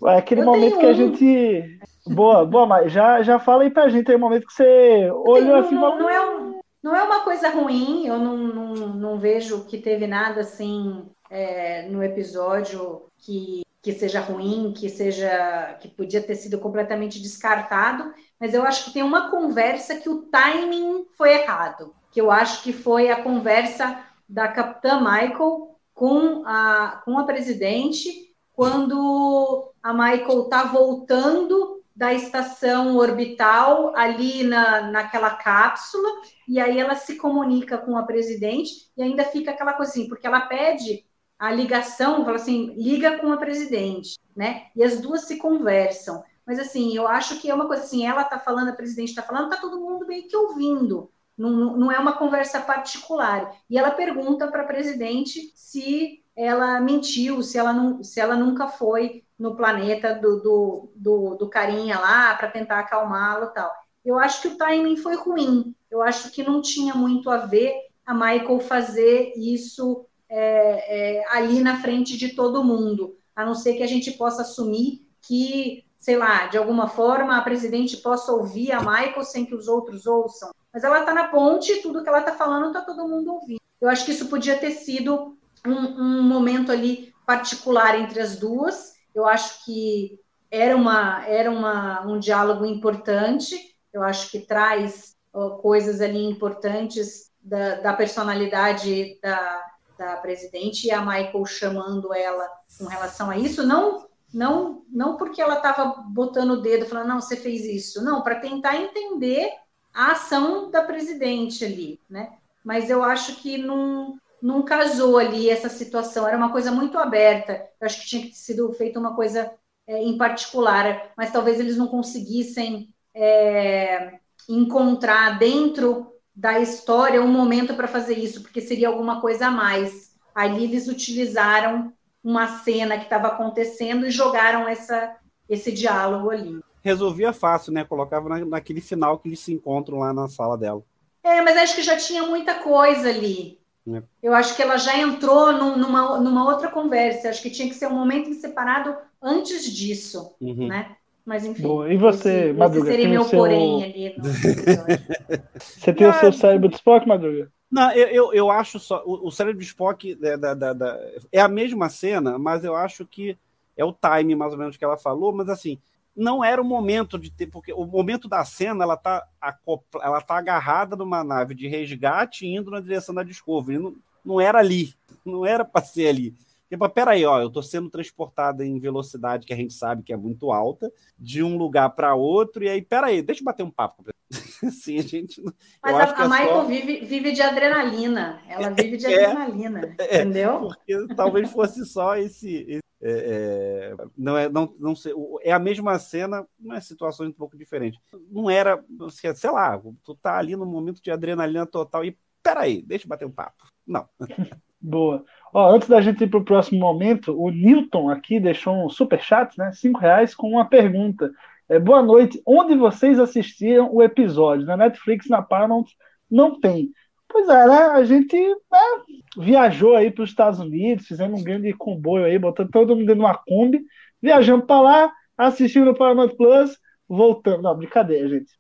É aquele eu momento que a gente. Boa, boa, mas já, já fala aí pra gente aí o momento que você olhou assim. Não, não, é um, não é uma coisa ruim, eu não, não, não vejo que teve nada assim é, no episódio que, que seja ruim, que seja que podia ter sido completamente descartado, mas eu acho que tem uma conversa que o timing foi errado, que eu acho que foi a conversa da Capitã Michael com a, com a presidente quando a Michael está voltando da estação orbital ali na, naquela cápsula, e aí ela se comunica com a presidente, e ainda fica aquela coisa assim, porque ela pede a ligação, fala assim, liga com a presidente, né? E as duas se conversam. Mas assim, eu acho que é uma coisa assim, ela está falando, a presidente está falando, está todo mundo meio que ouvindo. Não, não é uma conversa particular. E ela pergunta para a presidente se ela mentiu, se ela, não, se ela nunca foi no planeta do, do, do, do carinha lá para tentar acalmá-lo tal. Eu acho que o timing foi ruim. Eu acho que não tinha muito a ver a Michael fazer isso é, é, ali na frente de todo mundo, a não ser que a gente possa assumir que, sei lá, de alguma forma a presidente possa ouvir a Michael sem que os outros ouçam. Mas ela está na ponte e tudo que ela está falando está todo mundo ouvindo. Eu acho que isso podia ter sido um, um momento ali particular entre as duas. Eu acho que era, uma, era uma, um diálogo importante. Eu acho que traz uh, coisas ali importantes da, da personalidade da, da presidente e a Michael chamando ela com relação a isso, não não não porque ela estava botando o dedo falando não você fez isso, não para tentar entender a ação da presidente ali, né? Mas eu acho que não não casou ali essa situação, era uma coisa muito aberta. Eu acho que tinha que ter sido feita uma coisa é, em particular, mas talvez eles não conseguissem é, encontrar dentro da história um momento para fazer isso, porque seria alguma coisa a mais. Ali eles utilizaram uma cena que estava acontecendo e jogaram essa, esse diálogo ali. Resolvia fácil, né? Colocava na, naquele final que eles se encontram lá na sala dela. É, mas acho que já tinha muita coisa ali. É. Eu acho que ela já entrou num, numa, numa outra conversa. Acho que tinha que ser um momento separado antes disso, uhum. né? Mas enfim. Boa. E você, esse, Madruga? Esse seria meu seu... porém ali. você tem o seu cérebro de Spock, Madruga? Não, eu, eu, eu acho só. O, o cérebro de Spock é, da, da, da, é a mesma cena, mas eu acho que é o time, mais ou menos, que ela falou, mas assim, não era o momento de ter, porque o momento da cena ela tá, ela tá agarrada numa nave de resgate indo na direção da Discovery. Não, não era ali, não era para ser ali. Tipo, peraí, ó, eu estou sendo transportada em velocidade que a gente sabe que é muito alta, de um lugar para outro, e aí, peraí, deixa eu bater um papo. Sim, a gente. Mas a, a é Michael só... vive, vive de adrenalina. Ela vive de é, adrenalina, é, entendeu? Porque talvez fosse só esse. esse é, é, não é não, não sei, é a mesma cena, mas situações um pouco diferentes. Não era, sei lá, tu tá ali no momento de adrenalina total e peraí, deixa eu bater um papo. Não. Boa. Ó, antes da gente ir para o próximo momento, o Newton aqui deixou um super chat, né? Cinco reais com uma pergunta. É, boa noite. Onde vocês assistiram o episódio? Na Netflix, na Paramount, não tem. Pois é, né? A gente né, viajou aí para os Estados Unidos, fizemos um grande comboio aí, botando todo mundo dentro de uma Kombi, viajamos para lá, assistimos no Paramount Plus, voltando. Não, brincadeira, gente.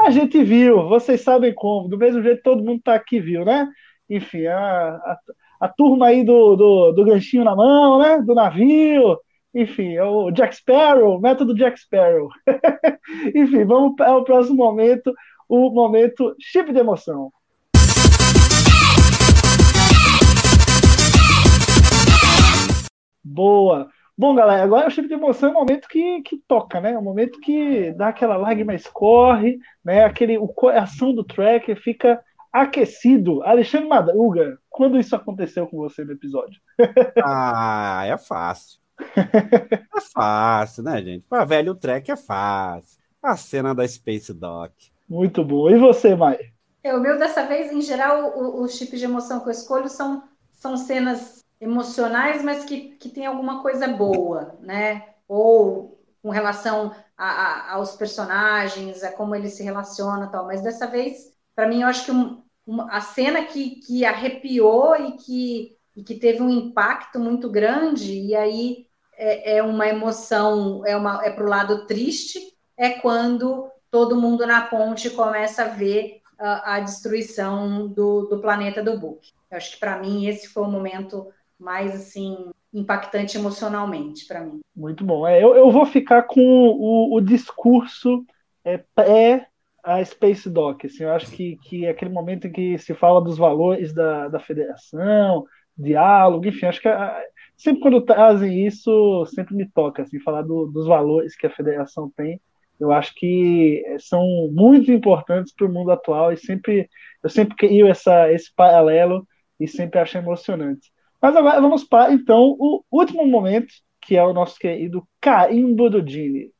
A gente viu, vocês sabem como, do mesmo jeito todo mundo está aqui viu, né? Enfim, a, a a turma aí do, do, do ganchinho na mão, né? Do navio, enfim, é o Jack Sparrow, método Jack Sparrow. enfim, vamos ao próximo momento, o momento chip de emoção. Boa. Bom, galera, agora o chip de emoção é o momento que, que toca, né? É o momento que dá aquela lágrima escorre, né? Aquele, o coração do tracker fica aquecido. Alexandre Madruga, quando isso aconteceu com você no episódio? ah, é fácil. É fácil, né, gente? Para velho track é fácil. A cena da Space Dock. Muito bom. E você, Mai? É, o meu dessa vez, em geral, os chips de emoção que eu escolho são, são cenas emocionais, mas que, que tem alguma coisa boa, né? Ou com relação a, a, aos personagens, a como eles se relacionam tal. Mas dessa vez, para mim, eu acho que um, uma, a cena que, que arrepiou e que, e que teve um impacto muito grande, e aí é, é uma emoção, é, é para o lado triste, é quando todo mundo na ponte começa a ver a, a destruição do, do planeta do Book. Eu acho que para mim esse foi o momento mais assim impactante emocionalmente para mim. Muito bom. É, eu, eu vou ficar com o, o discurso é, pré a Space Dock. Assim, eu acho que, que é aquele momento em que se fala dos valores da, da federação, diálogo, enfim, acho que a, sempre quando trazem isso, sempre me toca, assim, falar do, dos valores que a federação tem. Eu acho que são muito importantes para o mundo atual e sempre eu sempre crio essa, esse paralelo e sempre acho emocionante. Mas agora vamos para, então, o último momento, que é o nosso querido carimbo do Gini.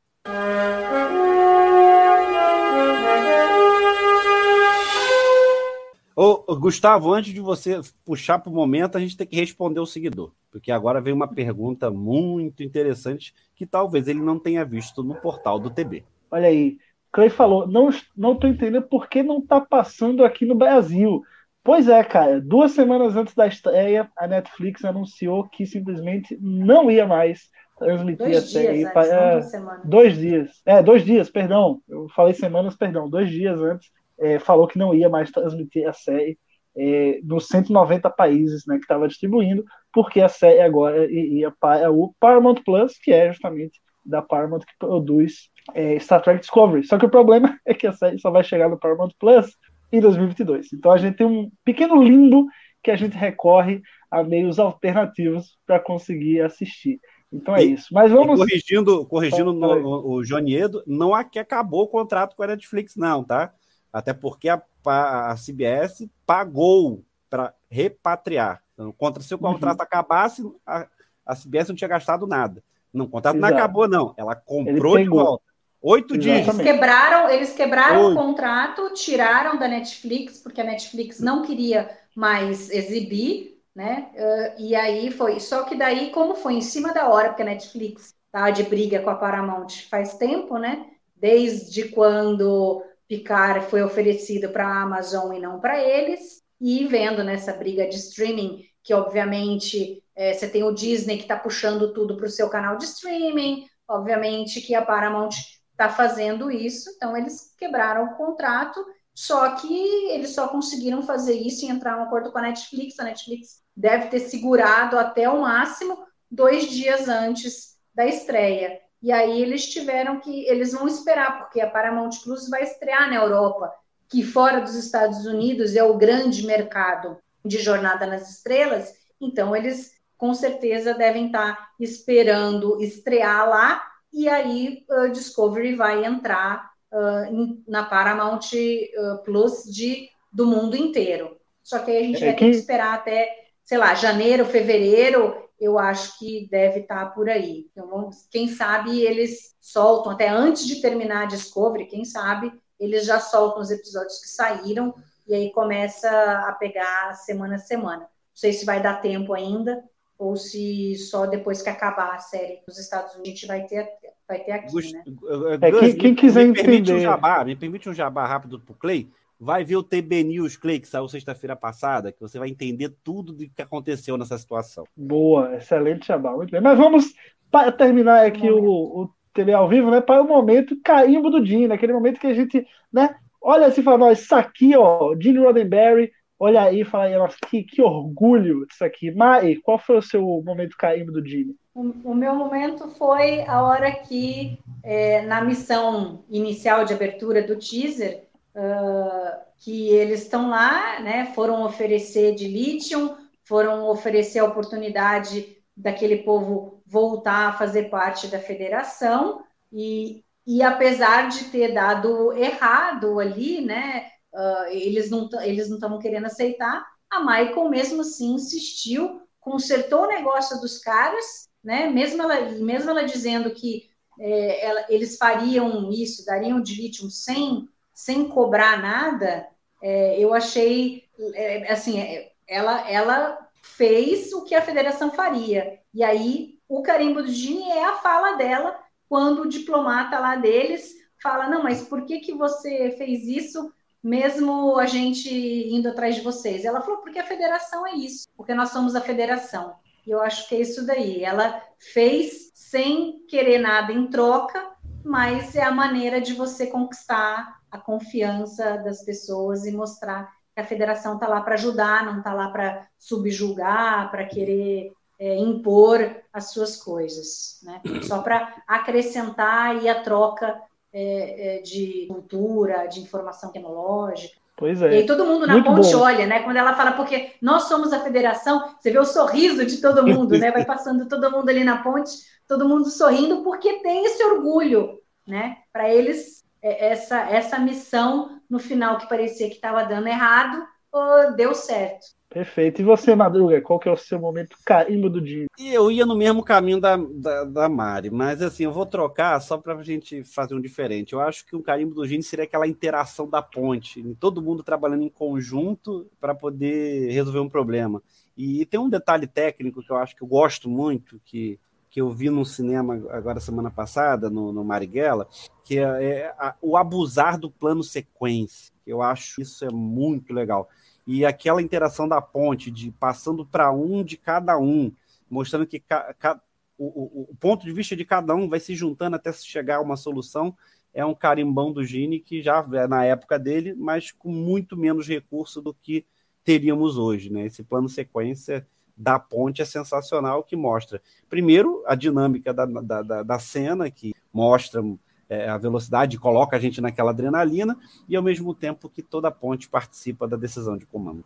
Ô, Gustavo, antes de você puxar para o momento, a gente tem que responder o seguidor, porque agora vem uma pergunta muito interessante que talvez ele não tenha visto no portal do TB. Olha aí, Clay falou, não não tô entendendo por que não tá passando aqui no Brasil. Pois é, cara, duas semanas antes da estreia, a Netflix anunciou que simplesmente não ia mais transmitir Dois a série. dias pa- antes, não é, dois dias. É, dois dias, perdão. Eu falei semanas, perdão. Dois dias antes, é, falou que não ia mais transmitir a série é, nos 190 países né, que estava distribuindo, porque a série agora ia para o Paramount Plus, que é justamente da Paramount que produz é, Star Trek Discovery. Só que o problema é que a série só vai chegar no Paramount Plus em 2022. Então a gente tem um pequeno limbo que a gente recorre a meios alternativos para conseguir assistir. Então é E- isso. Mas vamos. corrigindo, corrigindo no- Fala aí. o, o Joniedo, não é que acabou o contrato com a Netflix, não, tá? Até porque a, a CBS pagou para repatriar. Então, contra se o Uhum. contrato acabasse, a, a CBS não tinha gastado nada. Não, o contrato não Exato. acabou, não. Ela comprou de volta. Oito Exatamente. dias. Eles quebraram, eles quebraram o contrato, tiraram da Netflix, porque a Netflix não queria mais exibir, né? Eh, e aí foi. Só que daí, como foi em cima da hora, porque a Netflix tá de briga com a Paramount faz tempo, né? Desde quando Picard foi oferecido para a Amazon e não para eles, e vendo nessa briga de streaming, que obviamente eh, você tem o Disney que está puxando tudo para o seu canal de streaming, obviamente que a Paramount está fazendo isso, então eles quebraram o contrato, só que eles só conseguiram fazer isso e entrar um acordo com a Netflix. A Netflix deve ter segurado até o máximo dois dias antes da estreia. E aí eles tiveram que, eles vão esperar, porque a Paramount Plus vai estrear na Europa, que fora dos Estados Unidos é o grande mercado de Jornada nas Estrelas, então eles com certeza devem estar esperando estrear lá e aí uh, Discovery vai entrar uh, na Paramount uh, Plus de, do mundo inteiro. Só que aí a gente É, vai quem- ter que esperar até, sei lá, janeiro, fevereiro, eu acho que deve estar por aí. Então, vamos- quem sabe eles soltam, até antes de terminar a Discovery, quem sabe eles já soltam os episódios que saíram e aí começa a pegar semana a semana. Não sei se vai dar tempo ainda, ou se só depois que acabar a série nos Estados Unidos a gente vai ter, vai ter aqui, Gust- né? É, quem- Gus, quem me- quiser me permite um entender. jabá, me permite um jabá rápido pro Clay. Vai ver o TB News Clay, que saiu sexta-feira passada, que você vai entender tudo do que aconteceu nessa situação. Boa, excelente Jabá, muito bem. Mas vamos para terminar aqui o, o TV ao vivo, né? Para o momento carimbo do Gene, aquele momento que a gente, né? Olha assim e fala, nós, isso aqui, ó, Gene Roddenberry, olha aí e fala aí, nossa, que, que orgulho disso aqui. Mai, qual foi o seu momento carimbo do Gene? O, o meu momento foi a hora que, é, na missão inicial de abertura do teaser, que eles estão lá, né? Foram oferecer de lítio, foram oferecer a oportunidade daquele povo voltar a fazer parte da federação, e, e apesar de ter dado errado ali, né? ah, eles não eles não estavam querendo aceitar, a Michael mesmo assim insistiu, consertou o negócio dos caras, né? Mesmo ela, mesmo ela dizendo que é, ela- eles fariam isso, dariam de lítio sem, sem cobrar nada, é, eu achei é, assim, é, ela, ela fez o que a federação faria. E aí o carimbo do Gini é a fala dela quando o diplomata lá deles fala, não, mas por que, que você fez isso mesmo a gente indo atrás de vocês? Ela falou, porque a federação é isso, porque nós somos a federação. E eu acho que é isso daí. Ela fez sem querer nada em troca, mas é a maneira de você conquistar a confiança das pessoas e mostrar que a federação está lá para ajudar, não está lá para subjugar, para querer é, impor as suas coisas, né? Só para acrescentar e a troca é, é, de cultura, de informação tecnológica. Pois E aí é. todo mundo na Muito ponte bom. olha, né? Quando ela fala, porque nós somos a federação, você vê o sorriso de todo mundo, né? Vai passando todo mundo ali na ponte, todo mundo sorrindo, porque tem esse orgulho, né? Para eles, é, essa, essa missão no final que parecia que estava dando errado, deu certo. Perfeito. E você, Madruga, qual que é o seu momento carimbo do dia? Eu ia no mesmo caminho da, da, da Mari, mas assim, eu vou trocar só para a gente fazer um diferente. Eu acho que um carimbo do Gini seria aquela interação da ponte, todo mundo trabalhando em conjunto para poder resolver um problema. E tem um detalhe técnico que eu acho que eu gosto muito, que, que eu vi no cinema agora semana passada, no, no Marighella, que é, é a, o abusar do plano sequência. Eu acho isso é muito legal e aquela interação da ponte, de passando para um de cada um, mostrando que ca, ca, o, o, ponto de vista de cada um vai se juntando até chegar a uma solução, é um carimbão do Gini que já é na época dele, mas com muito menos recurso do que teríamos hoje. Né? Esse plano sequência da ponte é sensacional, que mostra, primeiro, a dinâmica da, da, da, da cena, que mostra é, a velocidade, coloca a gente naquela adrenalina e ao mesmo tempo que toda a ponte participa da decisão de comando.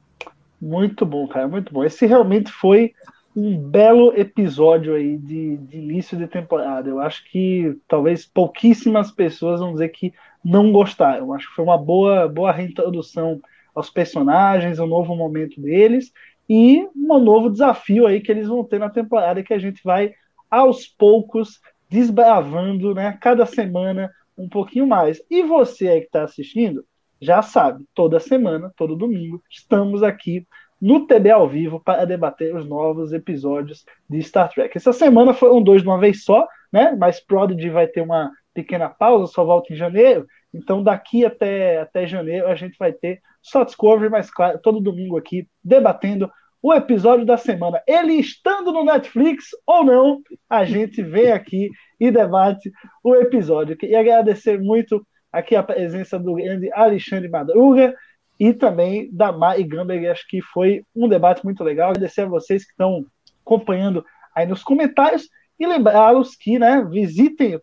Muito bom, cara, muito bom. Esse realmente foi um belo episódio aí de, de início de temporada. Eu acho que talvez pouquíssimas pessoas vão dizer que não gostaram. Eu acho que foi uma boa, boa reintrodução aos personagens, um novo momento deles e um novo desafio aí que eles vão ter na temporada que a gente vai aos poucos desbravando, né, cada semana um pouquinho mais. E você aí que está assistindo, já sabe, toda semana, todo domingo, estamos aqui no TB ao vivo para debater os novos episódios de Star Trek. Essa semana foram dois de uma vez só, né? Mas Prodigy vai ter uma pequena pausa, só volta em janeiro. Então, daqui até, até janeiro, a gente vai ter só Discovery, mas claro, todo domingo aqui, debatendo o episódio da semana. Ele estando no Netflix ou não, a gente vem aqui e debate o episódio. E agradecer muito aqui a presença do grande Alexandre Madruga e também da Mari Gamberg. Acho que foi um debate muito legal. Agradecer a vocês que estão acompanhando aí nos comentários e lembrá-los que né, visitem o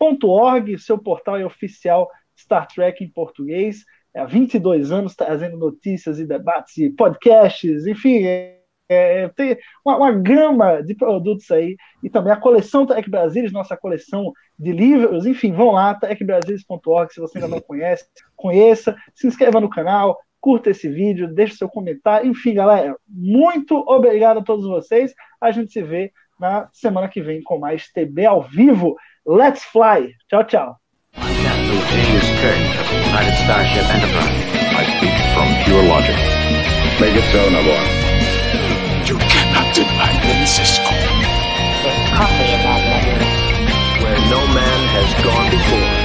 techbrasilis.org, seu portal é oficial Star Trek em português. Há 22 anos trazendo notícias e debates e podcasts, enfim, é, é, tem uma, uma, gama de produtos aí, e também a coleção Tech Brasilis, nossa coleção de livros, enfim, vão lá, techbrasilis.org, se você ainda não conhece, conheça, se inscreva no canal, curta esse vídeo, deixe seu comentário, enfim, galera, muito obrigado a todos vocês, a gente se vê na semana que vem com mais TB ao vivo, Let's fly. Ciao, ciao. I'm Captain of the United Starship Enterprise. I speak from pure logic. Make it so, Nabor. You cannot deny me, Cisco. There's coffee in that letter. Where no man has gone before.